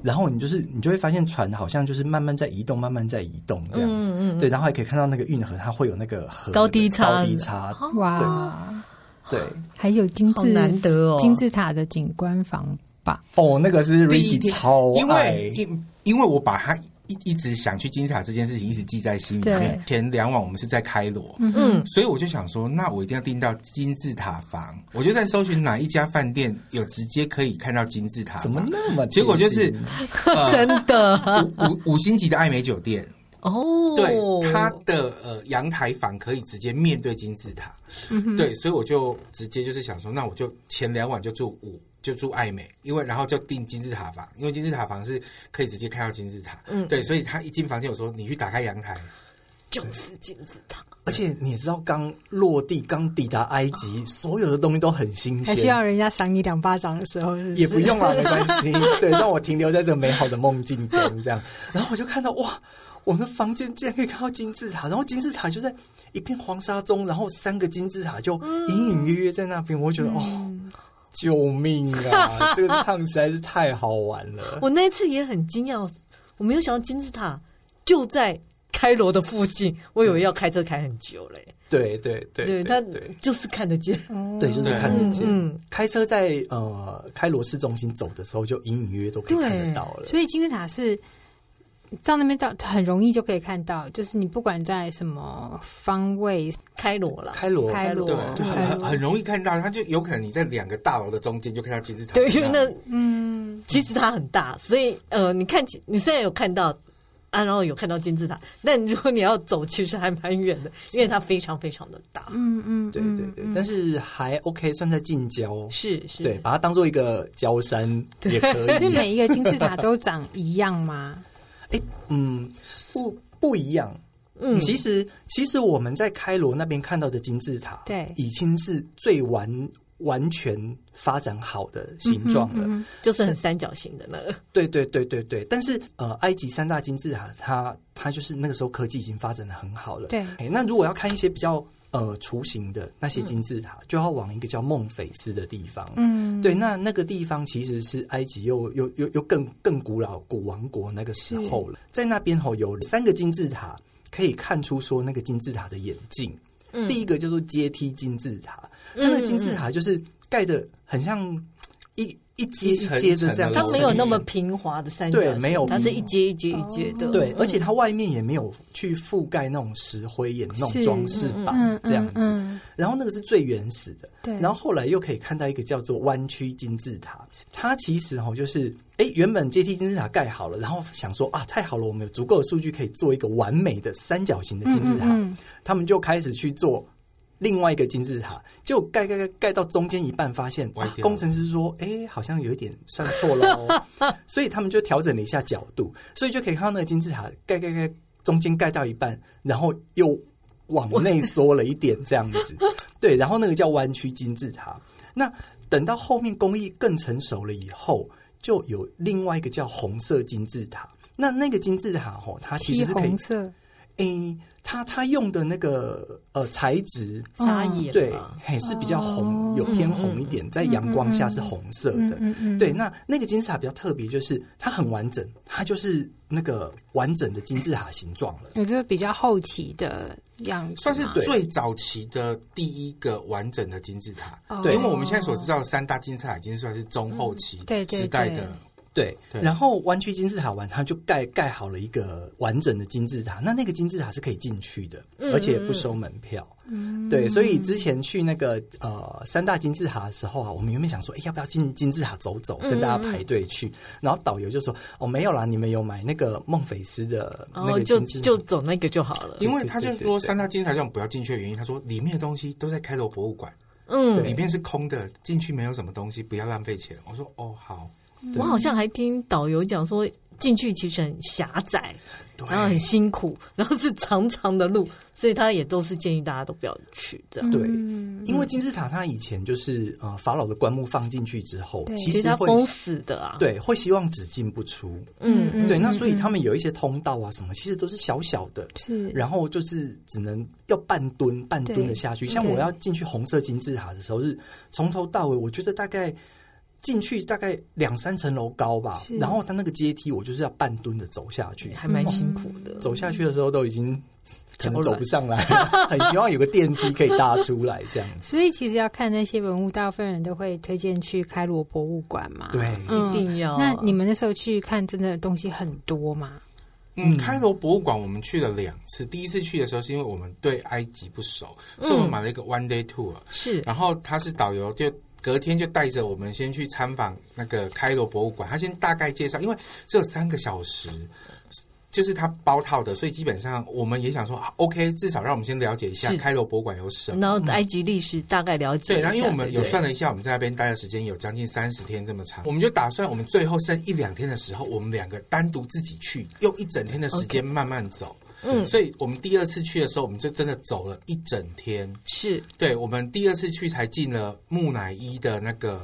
然后你就是你就会发现船好像就是慢慢在移动，慢慢在移动这样子，嗯嗯、对，然后还可以看到那个运河，它会有那个河高低差，高低差，哇，对，还有金字难得哦，金字塔的景观房吧？哦，那个是 Ricky 超爱，因为因因为我把它。一一直想去金字塔这件事情，一直记在心里面。前两晚我们是在开罗，嗯，所以我就想说，那我一定要订到金字塔房。我就在搜寻哪一家饭店有直接可以看到金字塔，怎么那么？结果就是、呃、真的五五五星级的艾美酒店哦，对，它的呃阳台房可以直接面对金字塔，对，所以我就直接就是想说，那我就前两晚就住五。就住爱美，因为然后就订金字塔房，因为金字塔房是可以直接看到金字塔。嗯，对，所以他一进房间，我说你去打开阳台，就是金字塔。而且你也知道，刚落地、刚抵达埃及，所有的东西都很新鲜，还需要人家赏你两巴掌的时候，是不是？也不用了，没关系。对，让我停留在这个美好的梦境中，这样。然后我就看到哇，我们的房间竟然可以看到金字塔，然后金字塔就在一片黄沙中，然后三个金字塔就隐隐约约在那边，我觉得哦。嗯救命啊！这个趟实在是太好玩了。我那一次也很惊讶，我没有想到金字塔就在开罗的附近，我以为要开车开很久嘞。对对对，对，他就是看得见，对，就是看得见。嗯，开车在呃开罗市中心走的时候，就隐隐约约都可以看得到了。所以金字塔是。到那边到很容易就可以看到，就是你不管在什么方位，开罗了，开罗，开罗，对，很很容易看到，它就有可能你在两个大楼的中间就看到金字塔。对，因为那嗯，其实它很大，所以呃，你看你虽然有看到，啊，然后有看到金字塔。但如果你要走，其实还蛮远的，因为它非常非常的大。嗯嗯，对对对，但是还 OK，算在近郊。是是，对，把它当做一个郊山也可以。是每一个金字塔都长一样吗？哎，嗯，不不一样。嗯，其实其实我们在开罗那边看到的金字塔，对，已经是最完完全发展好的形状了，嗯嗯、就是很三角形的那个。对对对对对。但是呃，埃及三大金字塔，它它就是那个时候科技已经发展的很好了。对。那如果要看一些比较呃雏形的那些金字塔，嗯、就要往一个叫孟菲斯的地方。嗯。对，那那个地方其实是埃及又又又又更更古老古王国那个时候了，在那边吼有三个金字塔。可以看出说那个金字塔的演进，嗯、第一个叫做阶梯金字塔，它那个金字塔就是盖的很像一。一阶一阶的这样，它没有那么平滑的三角形，对，没有，它是一阶一阶一阶的，对，而且它外面也没有去覆盖那种石灰岩那种装饰板这样子，然后那个是最原始的，对，然后后来又可以看到一个叫做弯曲金字塔，它其实哈就是，哎，原本阶梯金字塔盖好了，然后想说啊，太好了，我们有足够的数据可以做一个完美的三角形的金字塔，他们就开始去做。另外一个金字塔，就盖盖盖盖到中间一半，发现、啊、工程师说：“哎、欸，好像有一点算错了。”所以他们就调整了一下角度，所以就可以看到那个金字塔盖盖盖中间盖到一半，然后又往内缩了一点，这样子。对，然后那个叫弯曲金字塔。那等到后面工艺更成熟了以后，就有另外一个叫红色金字塔。那那个金字塔吼，它其实是可以。诶，他他用的那个呃材质，砂岩对，嘿是比较红，有偏红一点，在阳光下是红色的。对，那那个金字塔比较特别，就是它很完整，它就是那个完整的金字塔形状了。也就是比较后期的样子，算是最早期的第一个完整的金字塔。对，因为我们现在所知道的三大金字塔已经算是中后期时代的。对，然后弯曲金字塔完，它就盖盖好了一个完整的金字塔。那那个金字塔是可以进去的，而且不收门票。嗯，对，所以之前去那个呃三大金字塔的时候啊，我们原本想说，哎，要不要进金字塔走走，跟大家排队去？然后导游就说，哦，没有啦，你们有买那个孟菲斯的那个金字塔，就就走那个就好了。因为他就说三大金字塔这种不要进去的原因，他说里面的东西都在开罗博物馆，嗯，里面是空的，进去没有什么东西，不要浪费钱。我说，哦，好。我好像还听导游讲说，进去其实很狭窄，然后很辛苦，然后是长长的路，所以他也都是建议大家都不要去的。对，因为金字塔它以前就是呃法老的棺木放进去之后，其实它封死的啊，对，会希望只进不出。嗯，嗯对，那所以他们有一些通道啊什么，其实都是小小的，是，然后就是只能要半蹲半蹲的下去。像我要进去红色金字塔的时候，是从头到尾，我觉得大概。进去大概两三层楼高吧，然后它那个阶梯我就是要半蹲的走下去，还蛮辛苦的。走下去的时候都已经可能走不上来，很希望有个电梯可以搭出来这样。所以其实要看那些文物，大部分人都会推荐去开罗博物馆嘛。对，嗯、一定要。那你们那时候去看，真的东西很多吗？嗯，开罗博物馆我们去了两次，第一次去的时候是因为我们对埃及不熟，嗯、所以我们买了一个 one day tour，是，然后他是导游就。隔天就带着我们先去参访那个开罗博物馆，他先大概介绍，因为只有三个小时，就是他包套的，所以基本上我们也想说啊，OK，至少让我们先了解一下开罗博物馆有什么，然后埃及历史大概了解。对，然后因为我们有算了一下，我们在那边待的时间有将近三十天这么长，我们就打算我们最后剩一两天的时候，我们两个单独自己去，用一整天的时间慢慢走。Okay. 嗯，所以我们第二次去的时候，我们就真的走了一整天。是，对，我们第二次去才进了木乃伊的那个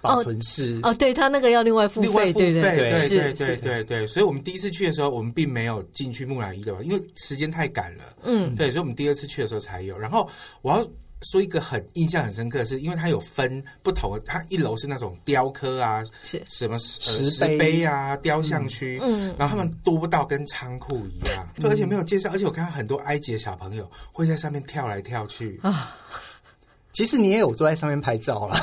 保存室。哦，对，他那个要另外付。对对对对对对对，所以我们第一次去的时候，我们并没有进去木乃伊，对吧？因为时间太赶了。嗯，对，所以我们第二次去的时候才有。然后我要。说一个很印象很深刻的是，因为它有分不同的，它一楼是那种雕刻啊，是。什么石石碑啊、雕像区，嗯，然后他们多到跟仓库一样，对，而且没有介绍，而且我看到很多埃及的小朋友会在上面跳来跳去。啊。其实你也有坐在上面拍照了，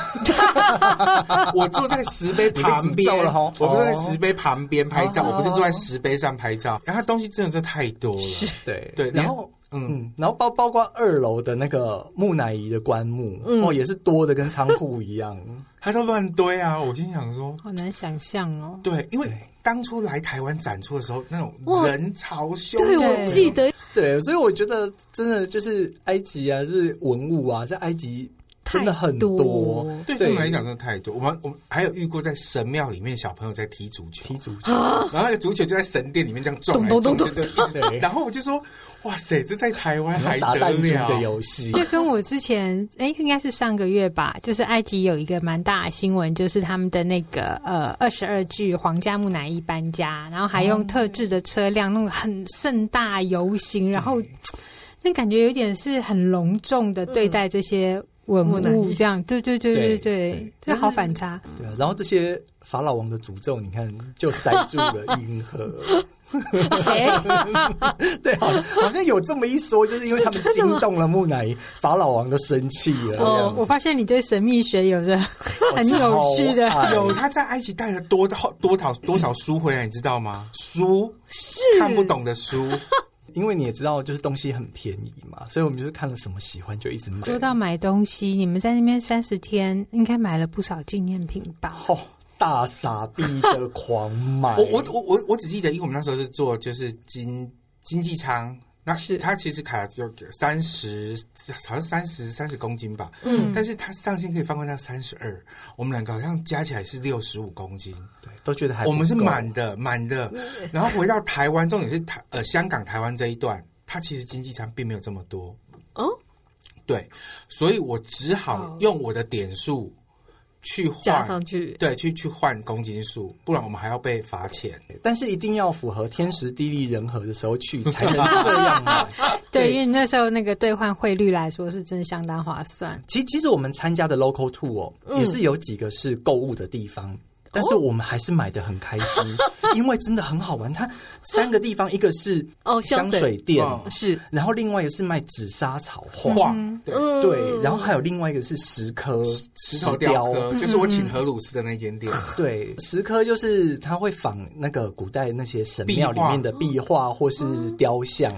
我坐在石碑旁边，我坐在石碑旁边拍照，我不是坐在石碑上拍照。然后它东西真的是太多了，对对，然后。嗯，然后包包括二楼的那个木乃伊的棺木，嗯、哦，也是多的跟仓库一样，它都乱堆啊！我心想说，好难想象哦。对，因为当初来台湾展出的时候，那种人潮汹涌，对，我记得，对，所以我觉得真的就是埃及啊，是文物啊，在埃及。真的很多，对他们来讲真的太多。我们我们还有遇过在神庙里面小朋友在踢足球，踢足球，然后那个足球就在神殿里面这样撞来撞去，然后我就说：“哇塞，这在台湾还打弹珠的游戏。”就跟我之前哎，应该是上个月吧，就是埃及有一个蛮大的新闻，就是他们的那个呃二十二具皇家木乃伊搬家，然后还用特制的车辆弄很盛大游行，然后那感觉有点是很隆重的对待这些。文物这样，对对对对对，这好反差。对啊，然后这些法老王的诅咒，你看就塞住了运河。对，好像好像有这么一说，就是因为他们惊动了木乃伊，法老王都生气了。哦，我发现你对神秘学有着 很有趣的，有他在埃及带了多多多少多少书回来，你知道吗？书是看不懂的书。因为你也知道，就是东西很便宜嘛，所以我们就是看了什么喜欢就一直买。说到买东西，你们在那边三十天，应该买了不少纪念品吧？哦，大傻逼的狂买！我我我我我只记得，因为我们那时候是做就是经经济舱。那是它其实卡就三十，好像三十三十公斤吧。嗯，但是它上限可以放宽到三十二。我们两个好像加起来是六十五公斤。对，都觉得还我们是满的，满的。然后回到台湾，重点是台呃香港台湾这一段，它其实经济舱并没有这么多。哦，对，所以我只好用我的点数。去换加上去，对，去去换公斤数，不然我们还要被罚钱。但是一定要符合天时地利人和的时候去，才能 这样买。对，对，因为那时候那个兑换汇率来说是真的相当划算。其实，其实我们参加的 local tour 哦，嗯、也是有几个是购物的地方。但是我们还是买的很开心，因为真的很好玩。它三个地方，一个是哦香水。店是，然后另外一个是卖紫砂草画，对，然后还有另外一个是石刻石头雕刻，就是我请荷鲁斯的那间店。对，石刻就是他会仿那个古代那些神庙里面的壁画。或是雕像，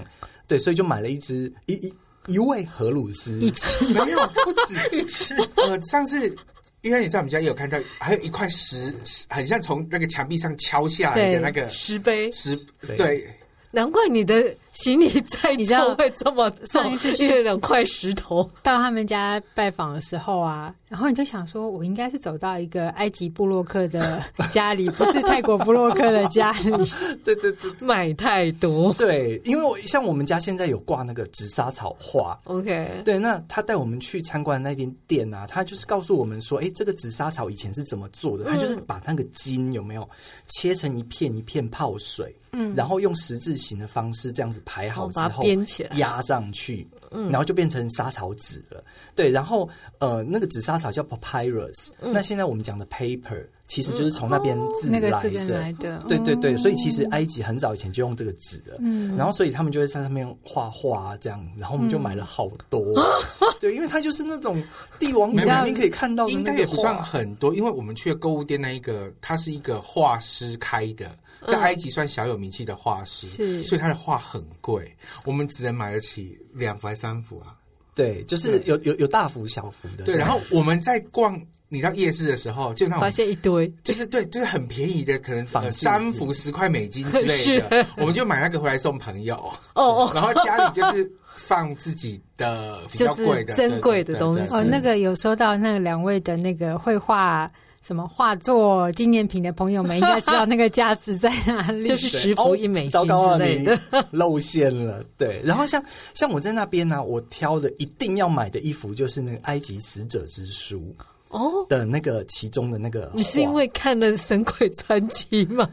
对，所以就买了一只一一一位荷鲁斯，一只。没有不止。一只，呃，上次。因为你在我们家也有看到，还有一块石，很像从那个墙壁上敲下来的那个石碑，石对。难怪你的行李在你家会这么重，上一次去两块石头到他们家拜访的时候啊，然后你就想说，我应该是走到一个埃及布洛克的 家里，不是泰国布洛克的家里。对对对，买太多。对，因为我像我们家现在有挂那个紫砂草画，OK。对，那他带我们去参观那间店啊，他就是告诉我们说，哎，这个紫砂草以前是怎么做的？他就是把那个筋有没有切成一片一片泡水。嗯，然后用十字形的方式这样子排好之后，编起来压上去，嗯，然后就变成莎草纸了。对，然后呃，那个紫砂草叫 papyrus，那现在我们讲的 paper 其实就是从那边自来的。对对对，所以其实埃及很早以前就用这个纸了。嗯，然后所以他们就会在上面画画这样，然后我们就买了好多。对，因为它就是那种帝王里面可以看到，应该也不算很多，因为我们去的购物店那一个，它是一个画师开的。在埃及算小有名气的画师，是，所以他的画很贵，我们只能买得起两幅还是三幅啊？对，就是有有有大幅小幅的。对，然后我们在逛你到夜市的时候，就那种发现一堆，就是对，就是很便宜的，可能三幅十块美金之类 的，我们就买那个回来送朋友。哦哦，然后家里就是放自己的比较贵的珍贵的东西。哦，那个有收到那两位的那个绘画。什么画作纪念品的朋友们应该知道那个价值在哪里，就是十幅一美金之类的，露馅了。对，然后像像我在那边呢、啊，我挑的一定要买的一幅就是那个埃及死者之书哦的那个其中的那个。你是因为看了《神鬼传奇》吗？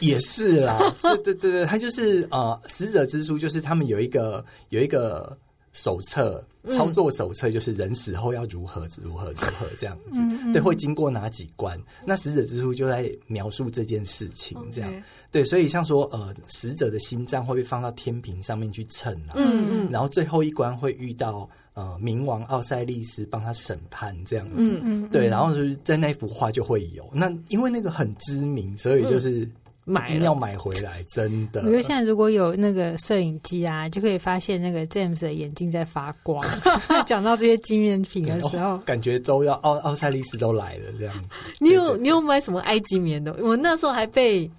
也是啦，对对对对，他就是呃，死者之书就是他们有一个有一个手册。操作手册就是人死后要如何如何如何这样子，嗯嗯、对，会经过哪几关？那死者之书就在描述这件事情，这样.对，所以像说呃，死者的心脏会被放到天平上面去称啊，嗯嗯，然后最后一关会遇到呃冥王奥赛利斯帮他审判这样子，嗯嗯，对，然后就是在那幅画就会有，那因为那个很知名，所以就是。买，一定要买回来，真的。我觉得现在如果有那个摄影机啊，就可以发现那个 James 的眼睛在发光。讲到这些纪念品的时候，哦、感觉周要奥奥赛利斯都来了这样子。你有你有买什么埃及棉的？我那时候还被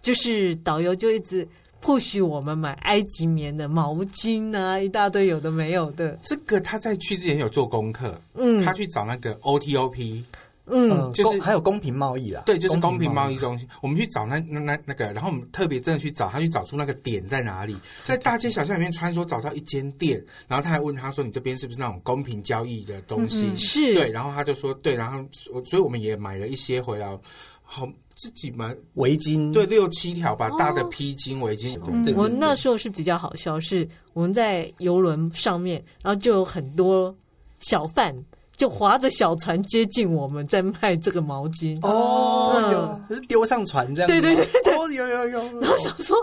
就是导游就一直 push 我们买埃及棉的毛巾啊，一大堆有的没有的。这个他在去之前有做功课，嗯，他去找那个 OTOP。嗯，就是还有公平贸易啊，对，就是公平贸易中心。我们去找那那那那个，然后我们特别真的去找他，去找出那个点在哪里，在大街小巷里面穿梭，找到一间店，然后他还问他说：“你这边是不是那种公平交易的东西？”嗯、是对，然后他就说：“对。”然后所以我们也买了一些回来，好自己买围巾，对，六七条吧，大的披巾围巾。我那时候是比较好笑，是我们在游轮上面，然后就有很多小贩。就划着小船接近我们，在卖这个毛巾哦，是丢上船这样，对对对对，哦、有有有。然后想说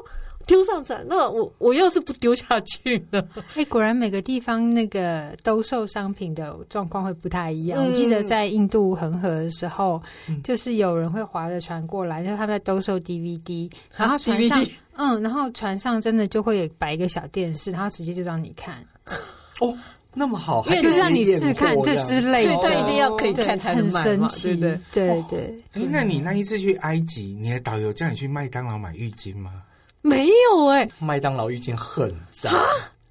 丢上船，那我我要是不丢下去呢？哎，果然每个地方那个兜售商品的状况会不太一样。我、嗯、记得在印度恒河的时候，嗯、就是有人会划着船过来，然后他们在兜售 DVD，然后船上嗯，然后船上真的就会摆一个小电视，他直接就让你看哦。那么好，因为就是让你试看这之类的，他一定要可以看才能买嘛，很神奇，对对对。哎，那你那一次去埃及，你的导游叫你去麦当劳买浴巾吗？没有哎、欸，麦当劳浴巾很脏。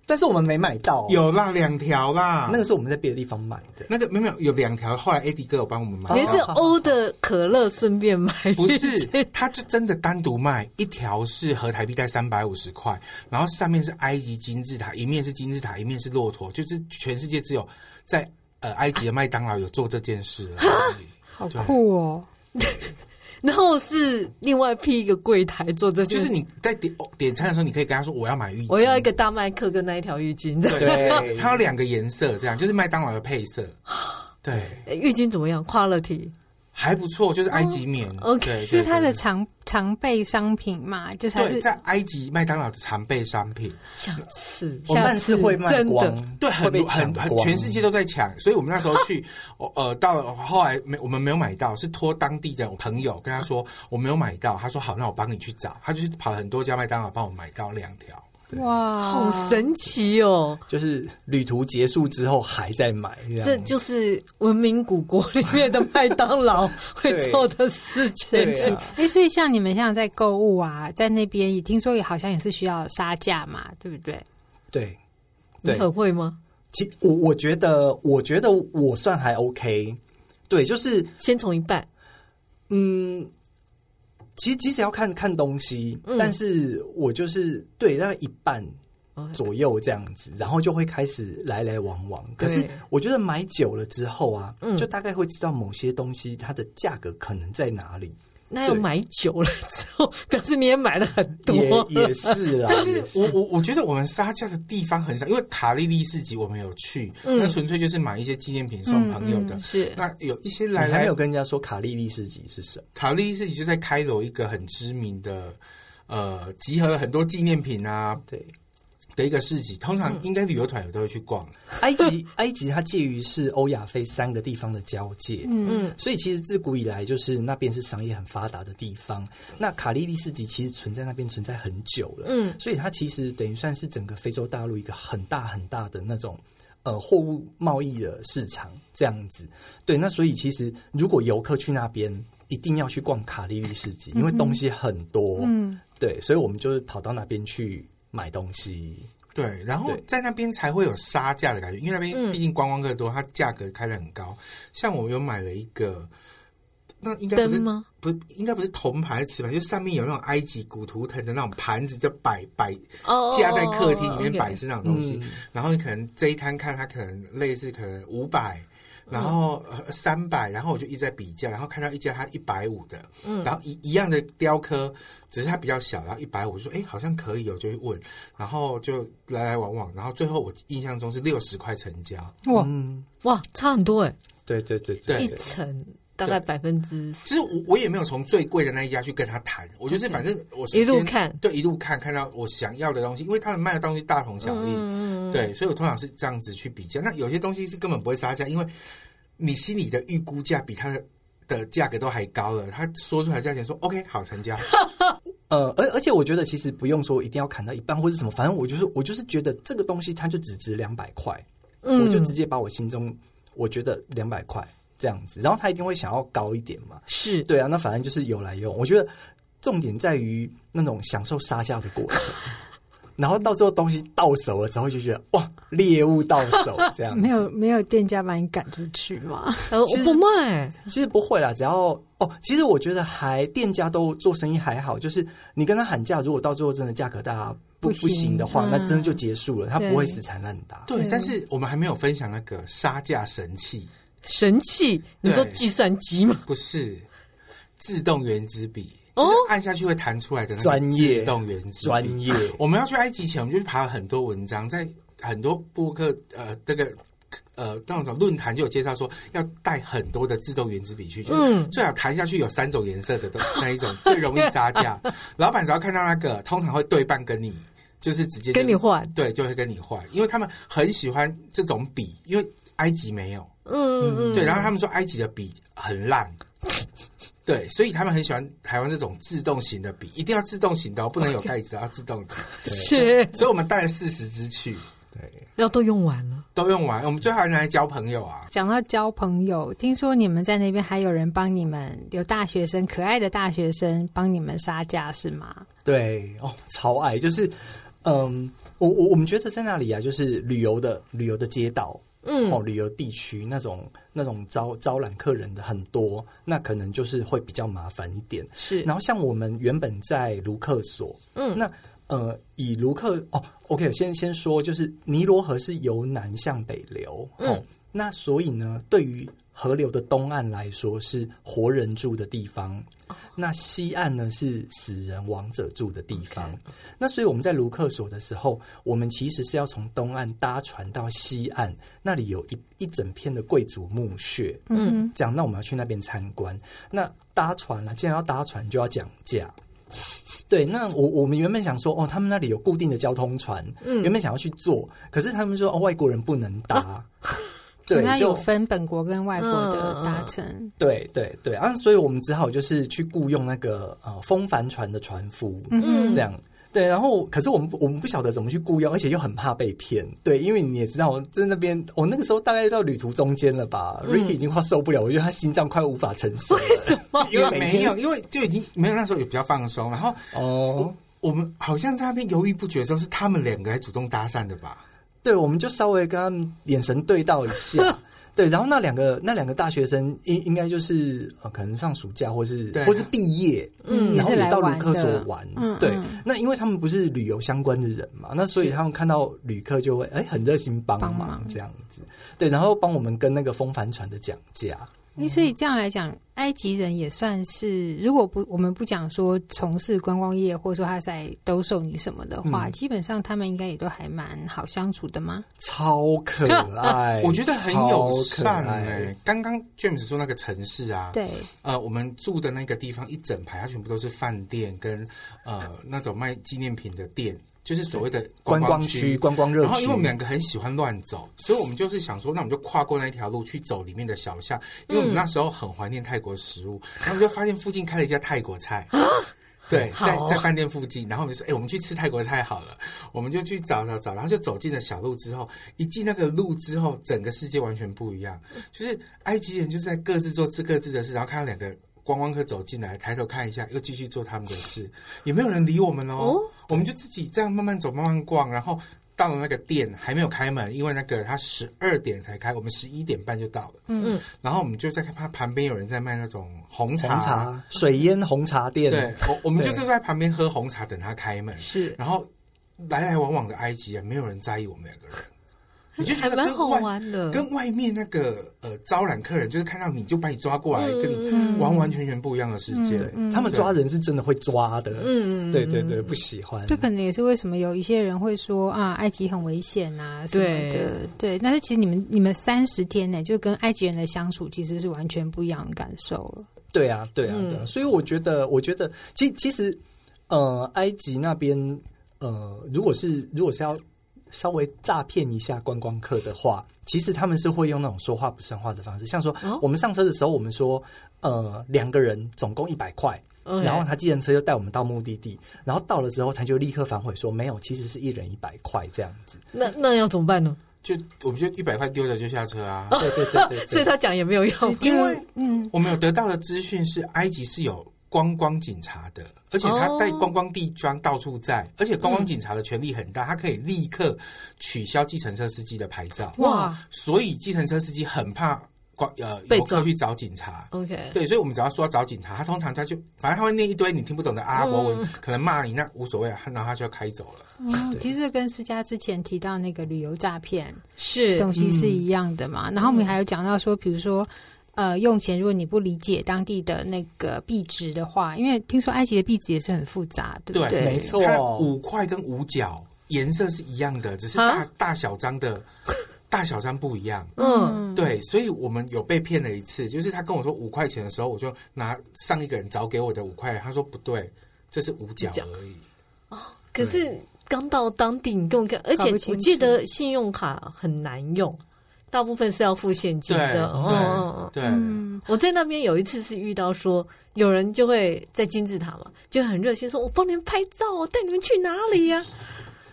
但是我们没买到，有啦，两条啦。那个是我们在别的地方买的。那个没有没有有两条，后来 AD 哥有帮我们买。你是欧的可乐顺便买，不是，他就真的单独卖一条，是合台币在三百五十块，然后上面是埃及金字塔，一面是金字塔，一面是骆驼，就是全世界只有在呃埃及的麦当劳有做这件事。好酷哦！然后是另外批一个柜台做这，就是你在点点餐的时候，你可以跟他说我要买浴巾，我要一个大麦克跟那一条浴巾。对，它有两个颜色，这样就是麦当劳的配色。对，浴巾怎么样？Quality。还不错，就是埃及棉。哦、OK，是它的常常备商品嘛？就是，是在埃及麦当劳的常备商品。下次，我们那次会卖光，对，很很很，全世界都在抢。所以我们那时候去，呃，到了后来没，我们没有买到，是托当地的朋友跟他说我没有买到，他说好，那我帮你去找。他就是跑了很多家麦当劳帮我买到两条。哇，好神奇哦！就是旅途结束之后还在买，这就是文明古国里面的麦当劳会做的事情。哎、啊，所以像你们像在购物啊，在那边也听说也好像也是需要杀价嘛，对不对？对，你很会吗？其我我觉得，我觉得我算还 OK。对，就是先从一半，嗯。其实即使要看看东西，嗯、但是我就是对大概一半左右这样子，然后就会开始来来往往。可是我觉得买久了之后啊，就大概会知道某些东西它的价格可能在哪里。那要买久了之后，表示你也买了很多，也也是啦。但是我我我觉得我们杀价的地方很少，因为卡利利市集我们有去，那纯粹就是买一些纪念品送朋友的。是那有一些来来，还没有跟人家说卡利利市集是什么？卡利利市集就在开罗一个很知名的，呃，集合了很多纪念品啊，对。的一个市集，通常应该旅游团也都会去逛。嗯、埃及，埃及它介于是欧亚非三个地方的交界，嗯，所以其实自古以来就是那边是商业很发达的地方。那卡利利市集其实存在那边存在很久了，嗯，所以它其实等于算是整个非洲大陆一个很大很大的那种呃货物贸易的市场这样子。对，那所以其实如果游客去那边，一定要去逛卡利利市集，因为东西很多，嗯，对，所以我们就是跑到那边去。买东西，对，然后在那边才会有杀价的感觉，因为那边毕竟观光客多，它价格开的很高。像我有买了一个，那应该不是吗？不是，应该不是铜牌瓷盘，就上面有那种埃及古图腾的那种盘子，就摆摆架在客厅里面摆设那种东西。然后你可能这一摊看它可能类似，可能五百。然后三百，然后我就一直在比价，然后看到一家它一百五的，嗯，然后一一样的雕刻，只是它比较小，然后一百五，说哎好像可以，哦就去问，然后就来来往往，然后最后我印象中是六十块成交，哇、嗯、哇差很多哎，对对对对，一层大概百分之，其实我我也没有从最贵的那一家去跟他谈，我就是反正我一路看，对一路看看到我想要的东西，因为他们卖的东西大同小异，嗯，对，所以我通常是这样子去比较，那有些东西是根本不会杀价，因为。你心里的预估价比它的价格都还高了，他说出来价钱说 OK 好成交，呃，而而且我觉得其实不用说一定要砍到一半或者什么，反正我就是我就是觉得这个东西它就只值两百块，嗯，我就直接把我心中我觉得两百块这样子，然后他一定会想要高一点嘛，是对啊，那反正就是有来用，我觉得重点在于那种享受杀价的过程。然后到时候东西到手了之后，就觉得哇，猎物到手 这样。没有没有店家把你赶出去吗？呃，我不卖。其实不会啦，只要哦，其实我觉得还店家都做生意还好，就是你跟他喊价，如果到最后真的价格大家不不行，的话，嗯，那真的就结束了，他不会死缠烂打。对，对，但是我们还没有分享那个杀价神器。神器？你说计算机吗？不是，自动原子笔。就是按下去会弹出来的那个自动原子专业。我们要去埃及前，我们就去爬了很多文章，在很多博客呃那个呃那种论坛就有介绍说，要带很多的自动原子笔去，嗯，最好弹下去有三种颜色的都那一种最容易杀价。老板只要看到那个，通常会对半跟你，就是直接、就是、跟你换，对，就会跟你换，因为他们很喜欢这种笔，因为埃及没有，嗯嗯嗯，对，然后他们说埃及的笔很烂。对，所以他们很喜欢台湾这种自动型的笔，一定要自动型的，哦，不能有盖子，要自动的。是，所以我们带了四十支去，对，然后都用完了，都用完。我们最后还拿来交朋友啊。讲到交朋友，听说你们在那边还有人帮你们，有大学生，可爱的大学生帮你们杀价是吗？对，哦，超爱，就是，嗯，我我我们觉得在那里啊，就是旅游的旅游的街道。嗯，哦，旅游地区那种那种招招揽客人的很多，那可能就是会比较麻烦一点。是，然后像我们原本在卢克索，嗯，那呃，以卢克哦，OK，先先说，就是尼罗河是由南向北流，嗯，哦，那所以呢，对于河流的东岸来说是活人住的地方，那西岸呢是死人亡者住的地方。那所以我们在卢克索的时候，我们其实是要从东岸搭船到西岸，那里有一一整片的贵族墓穴。嗯，这样，那我们要去那边参观。那搭船了，既然要搭船，就要讲价。对，那我我们原本想说，哦，他们那里有固定的交通船，嗯，原本想要去坐，可是他们说，哦，外国人不能搭。啊 对，它有分本国跟外国的搭乘。对对对啊，所以我们只好就是去雇佣那个呃风帆船的船夫，嗯，这样对。然后，可是我们我们不晓得怎么去雇佣，而且又很怕被骗。对，因为你也知道，我在那边，我那个时候大概到旅途中间了吧，嗯，Ricky 已经快受不了，我觉得他心脏快无法承受。为什么？因为没有，因为就已经没有那时候也比较放松。然后哦，我们好像在那边犹豫不决的时候，是他们两个来主动搭讪的吧？对，我们就稍微跟他们眼神对到一下，对，然后那两个那两个大学生应应该就是呃，可能放暑假或是或是毕业，嗯，然后也到旅客所玩，嗯，对，那因为他们不是旅游相关的人嘛，那所以他们看到旅客就会哎很热心帮忙。这样子，对，然后帮我们跟那个风帆船的讲价。所以这样来讲，埃及人也算是，如果不我们不讲说从事观光业，或者说他在兜售你什么的话，嗯、基本上他们应该也都还蛮好相处的吗？超可爱，我觉得很友善哎、欸。刚刚 James 说那个城市啊，对，呃，我们住的那个地方一整排，它全部都是饭店跟呃那种卖纪念品的店。就是所谓的观光区、观光热区。然后，因为我们两个很喜欢乱走，所以我们就是想说，那我们就跨过那一条路去走里面的小巷。因为我们那时候很怀念泰国食物，然后就发现附近开了一家泰国菜。对，在在饭店附近。然后我们就说：“哎，我们去吃泰国菜好了。”我们就去找找找，然后就走进了小路之后，一进那个路之后，整个世界完全不一样。就是埃及人就是在各自做各自的事，然后看到两个。观光客走进来，抬头看一下，又继续做他们的事，也没有人理我们哦。哦我们就自己这样慢慢走，慢慢逛，然后到了那个店还没有开门，因为那个他十二点才开，我们十一点半就到了。嗯嗯，然后我们就在看他旁边有人在卖那种红茶、红茶水烟红茶店。对，我我们就是在旁边喝红茶，等他开门。是，然后来来往往的埃及啊，没有人在意我们两个人。你就觉得跟外跟外面那个呃招揽客人，就是看到你就把你抓过来，跟你完完全全不一样的世界。他们抓人是真的会抓的，嗯，对对对，不喜欢。这可能也是为什么有一些人会说啊，埃及很危险啊什么的。对，但是其实你们你们三十天呢，就跟埃及人的相处其实是完全不一样的感受了。对啊，对啊，对啊。所以我觉得，我觉得，其其实呃，埃及那边呃，如果是如果是要。稍微诈骗一下观光客的话，其实他们是会用那种说话不算话的方式，像说我们上车的时候，我们说呃两个人总共一百块，，然后他计程车就带我们到目的地，然后到了之后他就立刻反悔说没有，其实是一人一百块这样子。那那要怎么办呢？就我们就一百块丢着就下车啊！对对对对，所以他讲也没有用，因为嗯，我们有得到的资讯是埃及是有观光警察的，而且他在观光地装到处在，而且观光警察的权力很大，他可以立刻取消计程车司机的牌照。哇！所以计程车司机很怕。呃，游客去找警察，OK，对，所以我们只要说要找警察，他通常他就反正他会念一堆你听不懂的阿拉伯文，可能骂你，那无所谓啊，然后他就要开走了。嗯，其实跟思佳之前提到那个旅游诈骗是东西是一样的嘛。然后我们还有讲到说，比如说呃，用钱如果你不理解当地的那个币值的话，因为听说埃及的币值也是很复杂，对不对？没错，五块跟五角颜色是一样的，只是大大小张的。大小张不一样，嗯，对，所以我们有被骗了一次，就是他跟我说五块钱的时候，我就拿上一个人找给我的五块，他说不对，这是五角而已。哦，可是刚到当地，你跟我讲，而且我记得信用卡很难用，大部分是要付现金的。哦，对，嗯，我在那边有一次是遇到说有人就会在金字塔嘛，就很热心说，我帮你们拍照，我带你们去哪里呀？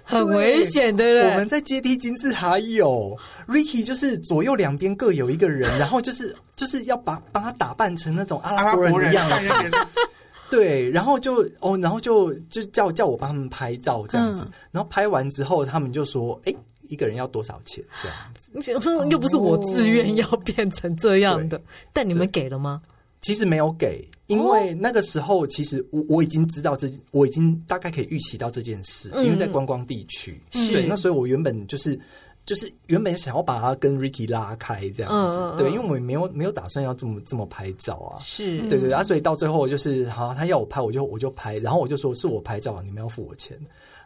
很危险的人，我们在阶梯金字塔有。Ricky，就是左右两边各有一个人，然后就是就是要把把他打扮成那种阿拉伯人的样子，对，然后就哦，然后就就叫叫我帮他们拍照这样子，嗯、然后拍完之后，他们就说：“哎，一个人要多少钱？”这样子，你想说又不是我自愿要变成这样的，但你们给了吗？其实没有给。因为那个时候，其实我我已经知道这，我已经大概可以预期到这件事，因为在观光地区，嗯、对，那所以我原本就是就是原本想要把它跟 Ricky 拉开这样子，嗯、对，因为我们没有没有打算要这么这么拍照啊，是。对对啊，所以到最后就是好，他要我拍，我就我就拍，然后我就说是我拍照，你们要付我钱，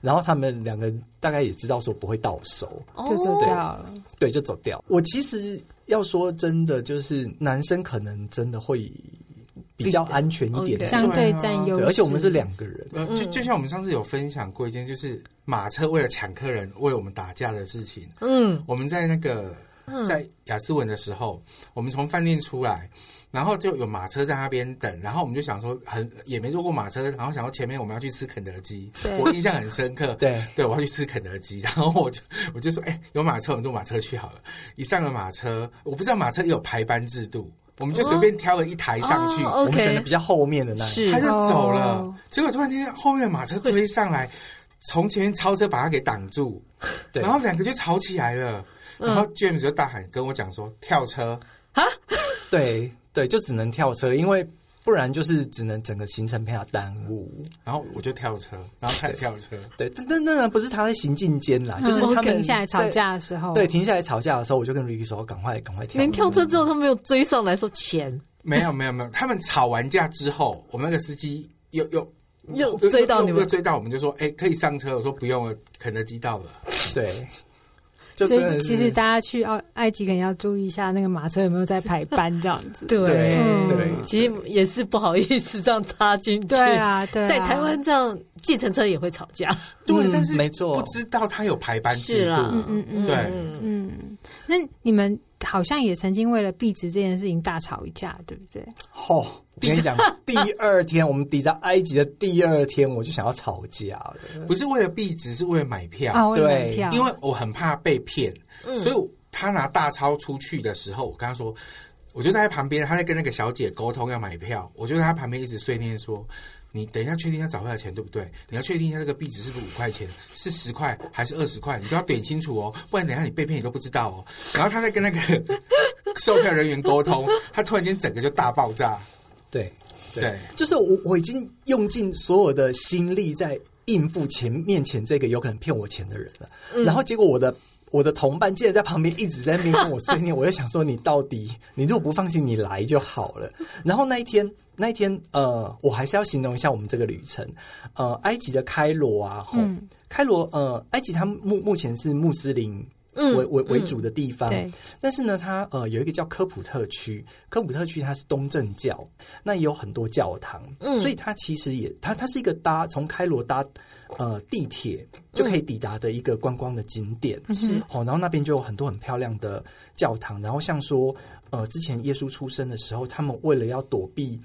然后他们两个大概也知道说不会到手，就走掉了，对，就走掉。我其实要说真的，就是男生可能真的会。比较安全一点。的，相对占优势，而且我们是两个人。呃，就就像我们上次有分享过一件，就是马车为了抢客人为我们打架的事情。嗯，我们在那个在亚斯文的时候，我们从饭店出来，然后就有马车在那边等，然后我们就想说很也没坐过马车，然后想到前面我们要去吃肯德基，我印象很深刻。对对，我要去吃肯德基，然后我就我就说，哎，有马车，我们坐马车去好了。一上了马车，我不知道马车也有排班制度。我们就随便挑了一台上去，我们选的比较后面的那一台，他就走了。结果突然间后面的马车追上来，从前面超车把他给挡住，然后两个就吵起来了。然后 James 就大喊跟我讲说：“跳车啊！”对对，就只能跳车，因为。不然就是只能整个行程被他耽误，然后我就跳车，然后开始跳车。对，但但当然不是他在行进间啦，就是他们停下来吵架的时候。对，停下来吵架的时候，我就跟 Ricky 说：“赶快，赶快跳。”连跳车之后，他没有追上来说钱。没有，没有，没有。他们吵完架之后，我们那个司机又又又追到你们，又追到我们，就说：“哎，可以上车。”我说：“不用了，肯德基到了。”对。所以其实大家去奥埃及可能要注意一下那个马车有没有在排班这样子。对对，其实也是不好意思这样插进去。对啊，对，在台湾这样计程车也会吵架。对，但是没错，不知道他有排班制度。嗯嗯嗯，对，嗯。那你们好像也曾经为了币值这件事情大吵一架，对不对？哦。我跟你讲，第二天我们抵达埃及的第二天，我就想要吵架了。不是为了币值，是为了买票。哦、对，因为我很怕被骗，嗯、所以他拿大钞出去的时候，我跟他说，我就在旁边，他在跟那个小姐沟通要买票，我就在他旁边一直碎念说：“你等一下，确定一下找回来钱，对不对？你要确定一下这个币值是不是五块钱，是十块还是二十块？你都要点清楚哦，不然等一下你被骗你都不知道哦。”然后他在跟那个售票人员沟通，他突然间整个就大爆炸。对，对，就是我我已经用尽所有的心力在应付前面前这个有可能骗我钱的人了，嗯、然后结果我的我的同伴竟然在旁边一直在那边跟我碎念，我就想说你到底 你如果不放心你来就好了。然后那一天那一天呃，我还是要形容一下我们这个旅程，呃，埃及的开罗啊，嗯，开罗呃，埃及它目目前是穆斯林。为为为主的地方，对。但是呢，它呃有一个叫科普特区，科普特区它是东正教，那也有很多教堂，嗯，所以它其实也它它是一个搭从开罗搭呃地铁就可以抵达的一个观光的景点，是哦。然后那边就有很多很漂亮的教堂，然后像说呃之前耶稣出生的时候，他们为了要躲避。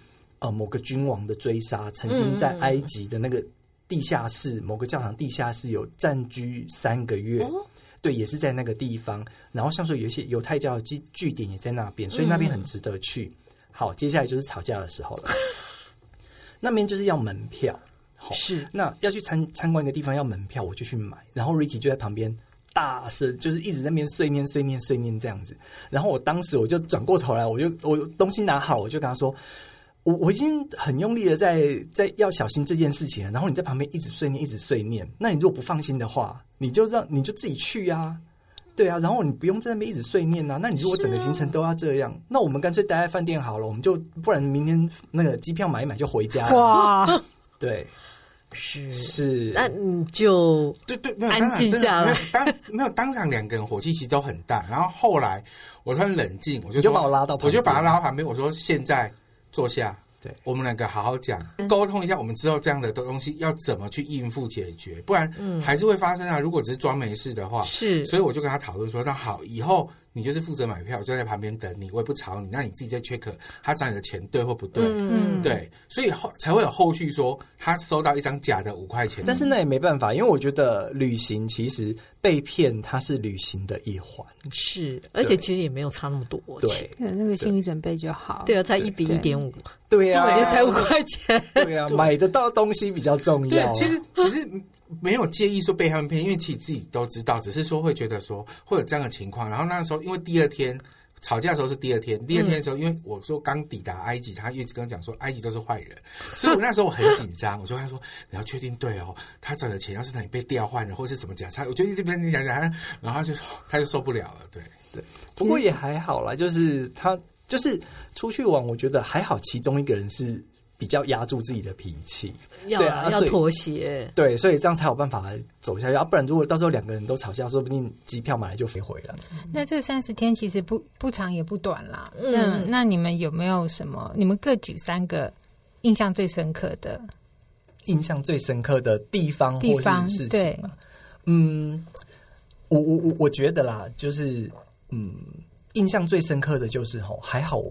呃某个君王的追杀，曾经在埃及的那个地下室某个教堂地下室有暂居三个月。哦对，也是在那个地方。然后像说有一些犹太教的据据点也在那边，所以那边很值得去。嗯、好，接下来就是吵架的时候了。那边就是要门票，好，是那要去参参观一个地方要门票，我就去买。然后 Ricky 就在旁边大声，就是一直在那边碎念碎念碎念这样子。然后我当时我就转过头来，我就我东西拿好，我就跟他说。我我已经很用力的在在要小心这件事情，然后你在旁边一直碎念，一直碎念。那你如果不放心的话，你就让你就自己去啊，对啊，然后你不用在那边一直碎念啊。那你如果整个行程都要这样，啊、那我们干脆待在饭店好了，我们就不然明天那个机票买一买就回家。哇，对，是是，那你就对对，没有安静下来，当没有当场两个人火气其实都很大，然后后来我突然冷静，我就就把我拉到，我就把他拉到旁边，我说现在。坐下，对，我们两个好好讲，沟通一下，我们之后这样的东西要怎么去应付解决，不然还是会发生啊。如果只是装没事的话，是，所以我就跟他讨论说，那好，以后。你就是负责买票，就在旁边等你，我也不吵你。那你自己再 check 他找你的钱对或不对？嗯，对，所以后才会有后续说他收到一张假的五块钱。但是那也没办法，因为我觉得旅行其实被骗，它是旅行的一环。是，而且其实也没有差那么多。对，那个心理准备就好。对啊，才一比一点五。对啊，也才五块钱。对啊，买得到东西比较重要。其实只是。没有介意说被他们骗，因为其实自己都知道，只是说会觉得说会有这样的情况。然后那时候，因为第二天吵架的时候是第二天，第二天的时候，因为我说刚抵达埃及，他一直跟 我讲说埃及都是坏人，所以我那时候我很紧张。我就跟他说：“你要确定对哦，他找的钱要是哪里被调换了，或是怎么讲，他，我就一直跟你讲讲。”然后他就说他就受不了了。对对，不过也还好啦，就是他就是出去玩，我觉得还好，其中一个人是。比较压住自己的脾气，要对啊，要妥协，对，所以这样才有办法走下去。要、啊、不然，如果到时候两个人都吵架，说不定机票买来就飞回了。那这三十天其实不不长也不短啦。嗯，那你们有没有什么？你们各举三个印象最深刻的、印象最深刻的地方或是事情？对，嗯，我我我我觉得啦，就是嗯，印象最深刻的就是吼，还好。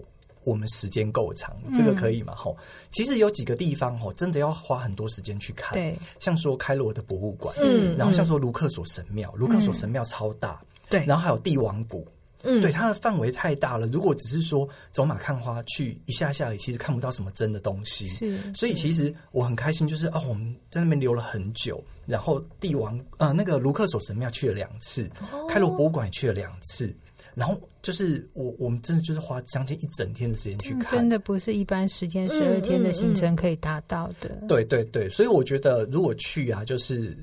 我们时间够长，这个可以吗？吼、嗯，其实有几个地方吼，真的要花很多时间去看。对，像说开罗的博物馆，嗯，然后像说卢克索神庙，卢克索神庙超大，对、嗯，然后还有帝王谷，嗯，对，它的范围太大了。如果只是说走马看花去一下下，也其实看不到什么真的东西。是，所以其实我很开心，就是哦，我们在那边留了很久，然后帝王呃那个卢克索神庙去了两次，哦、开罗博物馆也去了两次。然后就是我，我们真的就是花将近一整天的时间去看，真的不是一般十天、十二天的行程可以达到的。嗯嗯嗯。对对对，所以我觉得如果去啊，就是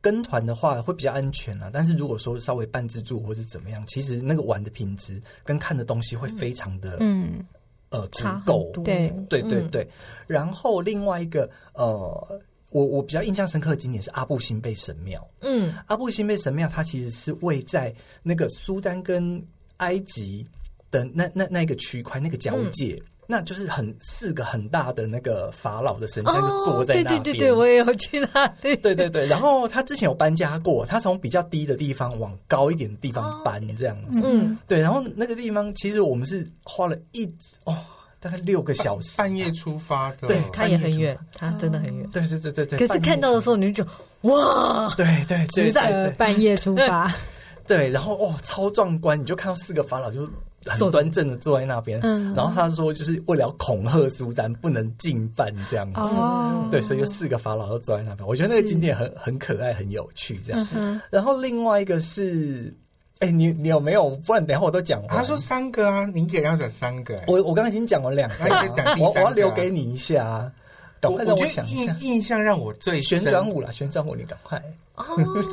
跟团的话会比较安全啊。但是如果说稍微半自助或是怎么样，其实那个玩的品质跟看的东西会非常的嗯呃足够。对对对对。然后另外一个呃。我我比较印象深刻的景点是阿布辛贝神庙。嗯，阿布辛贝神庙它其实是位在那个苏丹跟埃及的那那那个区块那个交界，嗯、那就是很四个很大的那个法老的神像就坐在那边。对对对对，我也有去那里。对对对，然后他之前有搬家过，他从比较低的地方往高一点的地方搬这样子。嗯，对，然后那个地方其实我们是花了一哦。大概六个小时，半夜出发的，对，他也很远，他真的很远。对对对对对。可是看到的时候，你就哇，对对，实在半夜出发，对，然后哦，超壮观，你就看到四个法老就很端正的坐在那边，嗯，然后他说就是为了恐吓苏丹不能进犯这样子，哦，对，所以就四个法老都坐在那边。我觉得那个景点很很可爱，很有趣这样。然后另外一个是。哎、欸，你你有没有？不然等下我都讲完。他说三个啊，你给要讲三个。我我刚刚已经讲完两个，我我要留给你一下。赶快让我想一下。印印象让我最旋转舞了，旋转舞，你赶快。哦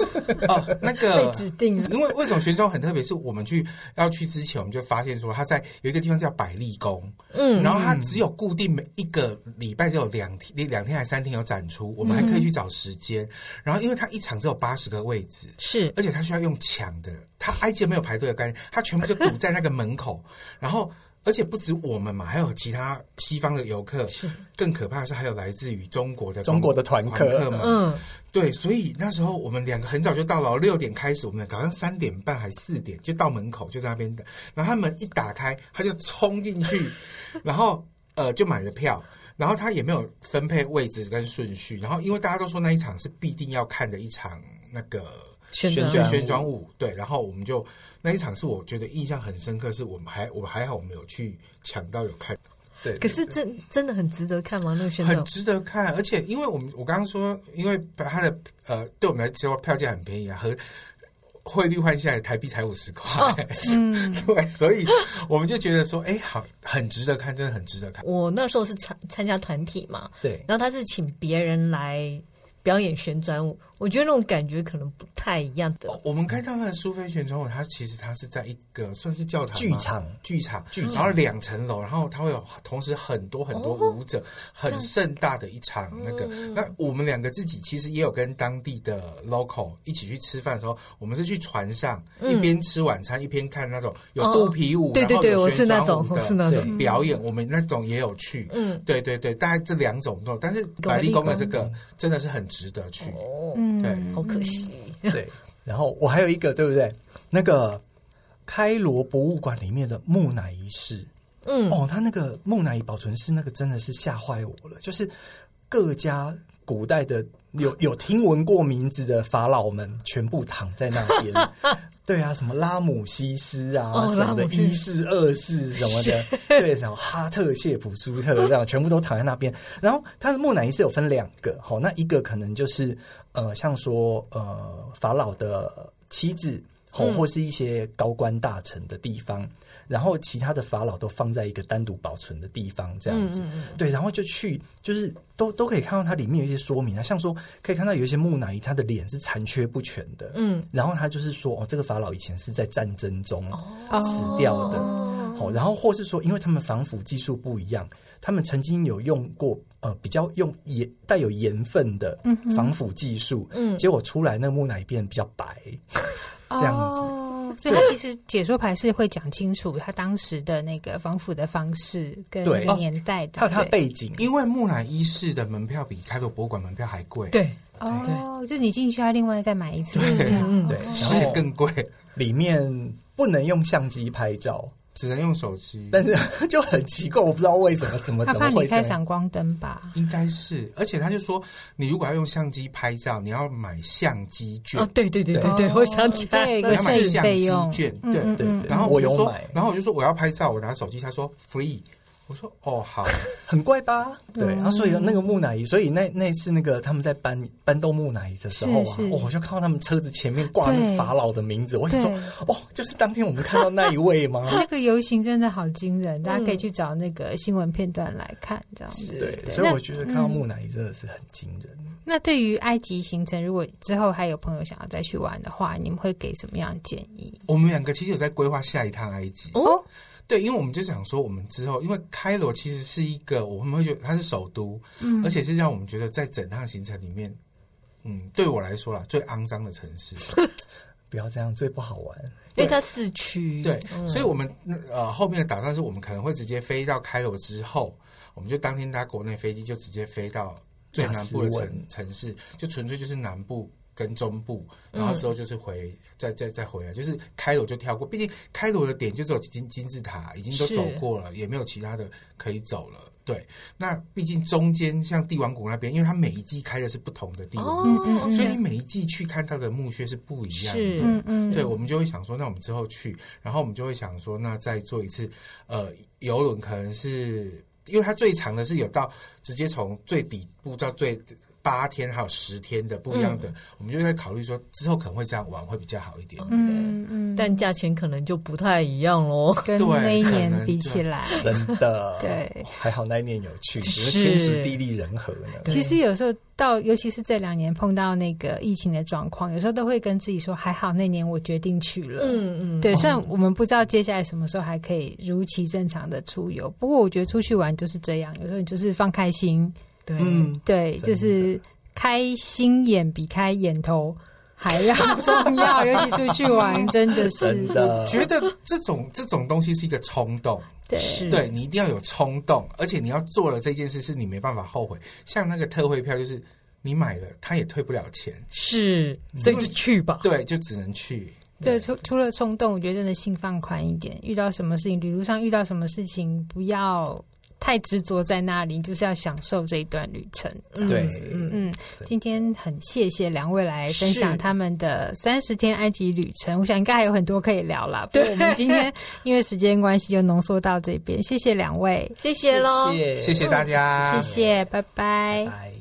哦，那个 被指定了。因为为什么旋转很特别？是我们去要去之前，我们就发现说，他在有一个地方叫百丽宫，嗯，然后它只有固定每一个礼拜只有两天，两天还三天有展出，我们还可以去找时间。嗯、然后，因为它一场只有八十个位置，是，而且它需要用抢的，它埃及没有排队的概念，它全部就堵在那个门口，然后。而且不止我们嘛，还有其他西方的游客。是，更可怕的是还有来自于中国的中国的团客嘛。嗯，对，所以那时候我们两个很早就到了，六点开始，我们好像三点半还四点就到门口，就在那边等。然后他们一打开，他就冲进去，然后呃就买了票。然后他也没有分配位置跟顺序，然后因为大家都说那一场是必定要看的一场那个旋旋转旋转舞，对，然后我们就那一场是我觉得印象很深刻，是我们还我们还好我们有去抢到有看。对，可是真真的很值得看吗？那个选手很值得看，而且因为我们我刚刚说，因为它的呃，对我们来说票价很便宜啊，和汇率换下来台币才五十块，哦、嗯，对，所以我们就觉得说，哎，好，很值得看，真的很值得看。我那时候是参参加团体嘛，对，然后他是请别人来。表演旋转舞，我觉得那种感觉可能不太一样的。我们看到那个苏菲旋转舞，它其实它是在一个算是教堂剧场，剧场，剧场，然后两层楼，然后它会有同时很多很多舞者，很盛大的一场那个。那我们两个自己其实也有跟当地的 local 一起去吃饭的时候，我们是去船上一边吃晚餐一边看那种有肚皮舞，对对对，我是那种是那种。表演，我们那种也有去。嗯，对对对，大概这两种都，但是百丽宫的这个真的是很。值得去哦，对，好可惜。对，然后我还有一个，对不对？那个开罗博物馆里面的木乃伊室，嗯，哦，他那个木乃伊保存室，那个真的是吓坏我了。就是各家古代的有有听闻过名字的法老们，全部躺在那边。对啊，什么拉姆西斯啊，哦、什么的一世、二世什么的，对，什么哈特谢普苏特这样，全部都躺在那边。然后他的木乃伊是有分两个，好，那一个可能就是呃，像说呃法老的妻子，或或是一些高官大臣的地方。嗯然后其他的法老都放在一个单独保存的地方，这样子，嗯嗯嗯。对，然后就去，就是都都可以看到它里面有一些说明啊，像说可以看到有一些木乃伊，他的脸是残缺不全的，嗯，然后他就是说，哦，这个法老以前是在战争中死掉的，好、哦，然后或是说，因为他们防腐技术不一样，他们曾经有用过呃比较用盐带有盐分的防腐技术，嗯，结果出来那个木乃伊变比较白，这样子。哦所以，他其实解说牌是会讲清楚他当时的那个防腐的方式跟那个年代的，还有他的背景。因为木乃伊室的门票比开罗博物馆门票还贵。对，哦，就你进去要另外再买一次门票，对，然后更贵。里面不能用相机拍照。只能用手机，但是 就很奇怪，我不知道为什么，怎么怎么会开闪光灯吧？应该是，而且他就说，你如果要用相机拍照，你要买相机券。哦，对对对对对，我想起来，要买相机券，对对对。然后我就说，然后我就说我要拍照，我拿手机，他说 free。我说哦，好，很怪吧？对，然后所以那个木乃伊，所以那那次那个他们在搬搬动木乃伊的时候啊，我就看到他们车子前面挂那法老的名字，我想说哦，就是当天我们看到那一位吗？那个游行真的好惊人，大家可以去找那个新闻片段来看，这样子。对，所以我觉得看到木乃伊真的是很惊人。那对于埃及行程，如果之后还有朋友想要再去玩的话，你们会给什么样的建议？我们两个其实有在规划下一趟埃及哦。对，因为我们就想说，我们之后，因为开罗其实是一个，我们会觉得它是首都，嗯，而且是让我们觉得在整趟行程里面，嗯，对我来说啦，最肮脏的城市，不要这样，最不好玩，因为它市区，对，嗯、所以我们呃后面的打算是我们可能会直接飞到开罗之后，我们就当天搭国内飞机，就直接飞到最南部的城城市，就纯粹就是南部。跟中部，然后之后就是回，嗯、再再再回来，就是开罗就跳过，毕竟开罗的点就只有金金字塔，已经都走过了，也没有其他的可以走了。对，那毕竟中间像帝王谷那边，因为它每一季开的是不同的地方，哦、所以你每一季去看它的墓穴是不一样的。嗯，对，我们就会想说，那我们之后去，然后我们就会想说，那再做一次，呃，游轮可能是因为它最长的是有到直接从最底部到最。八天还有十天的不一样的，嗯、我们就在考虑说之后可能会这样玩会比较好一点，点。嗯嗯，但价钱可能就不太一样喽，跟那一年比起来，真的 对，还好那一年有趣，只是天时地利人和呢。其实有时候到，尤其是这两年碰到那个疫情的状况，有时候都会跟自己说，还好那年我决定去了。嗯嗯，对，虽然我们不知道接下来什么时候还可以如期正常的出游，不过我觉得出去玩就是这样，有时候你就是放开心。对，嗯，对，就是开心眼比开眼头还要 重要，尤其出去玩，真的是。真的，我觉得这种这种东西是一个冲动，对，对你一定要有冲动，而且你要做了这件事，是你没办法后悔。像那个特惠票，就是你买了，他也退不了钱，是，这就去吧，对，就只能去。对，除除了冲动，我觉得真的心放宽一点，遇到什么事情，旅途上遇到什么事情，不要。太执着在那里，就是要享受这一段旅程。对，嗯，今天很谢谢两位来分享他们的三十天埃及旅程，我想应该还有很多可以聊了。对我们今天因为时间关系就浓缩到这边，谢谢两位，谢谢喽，谢谢，谢谢大家，谢谢，拜拜。拜拜。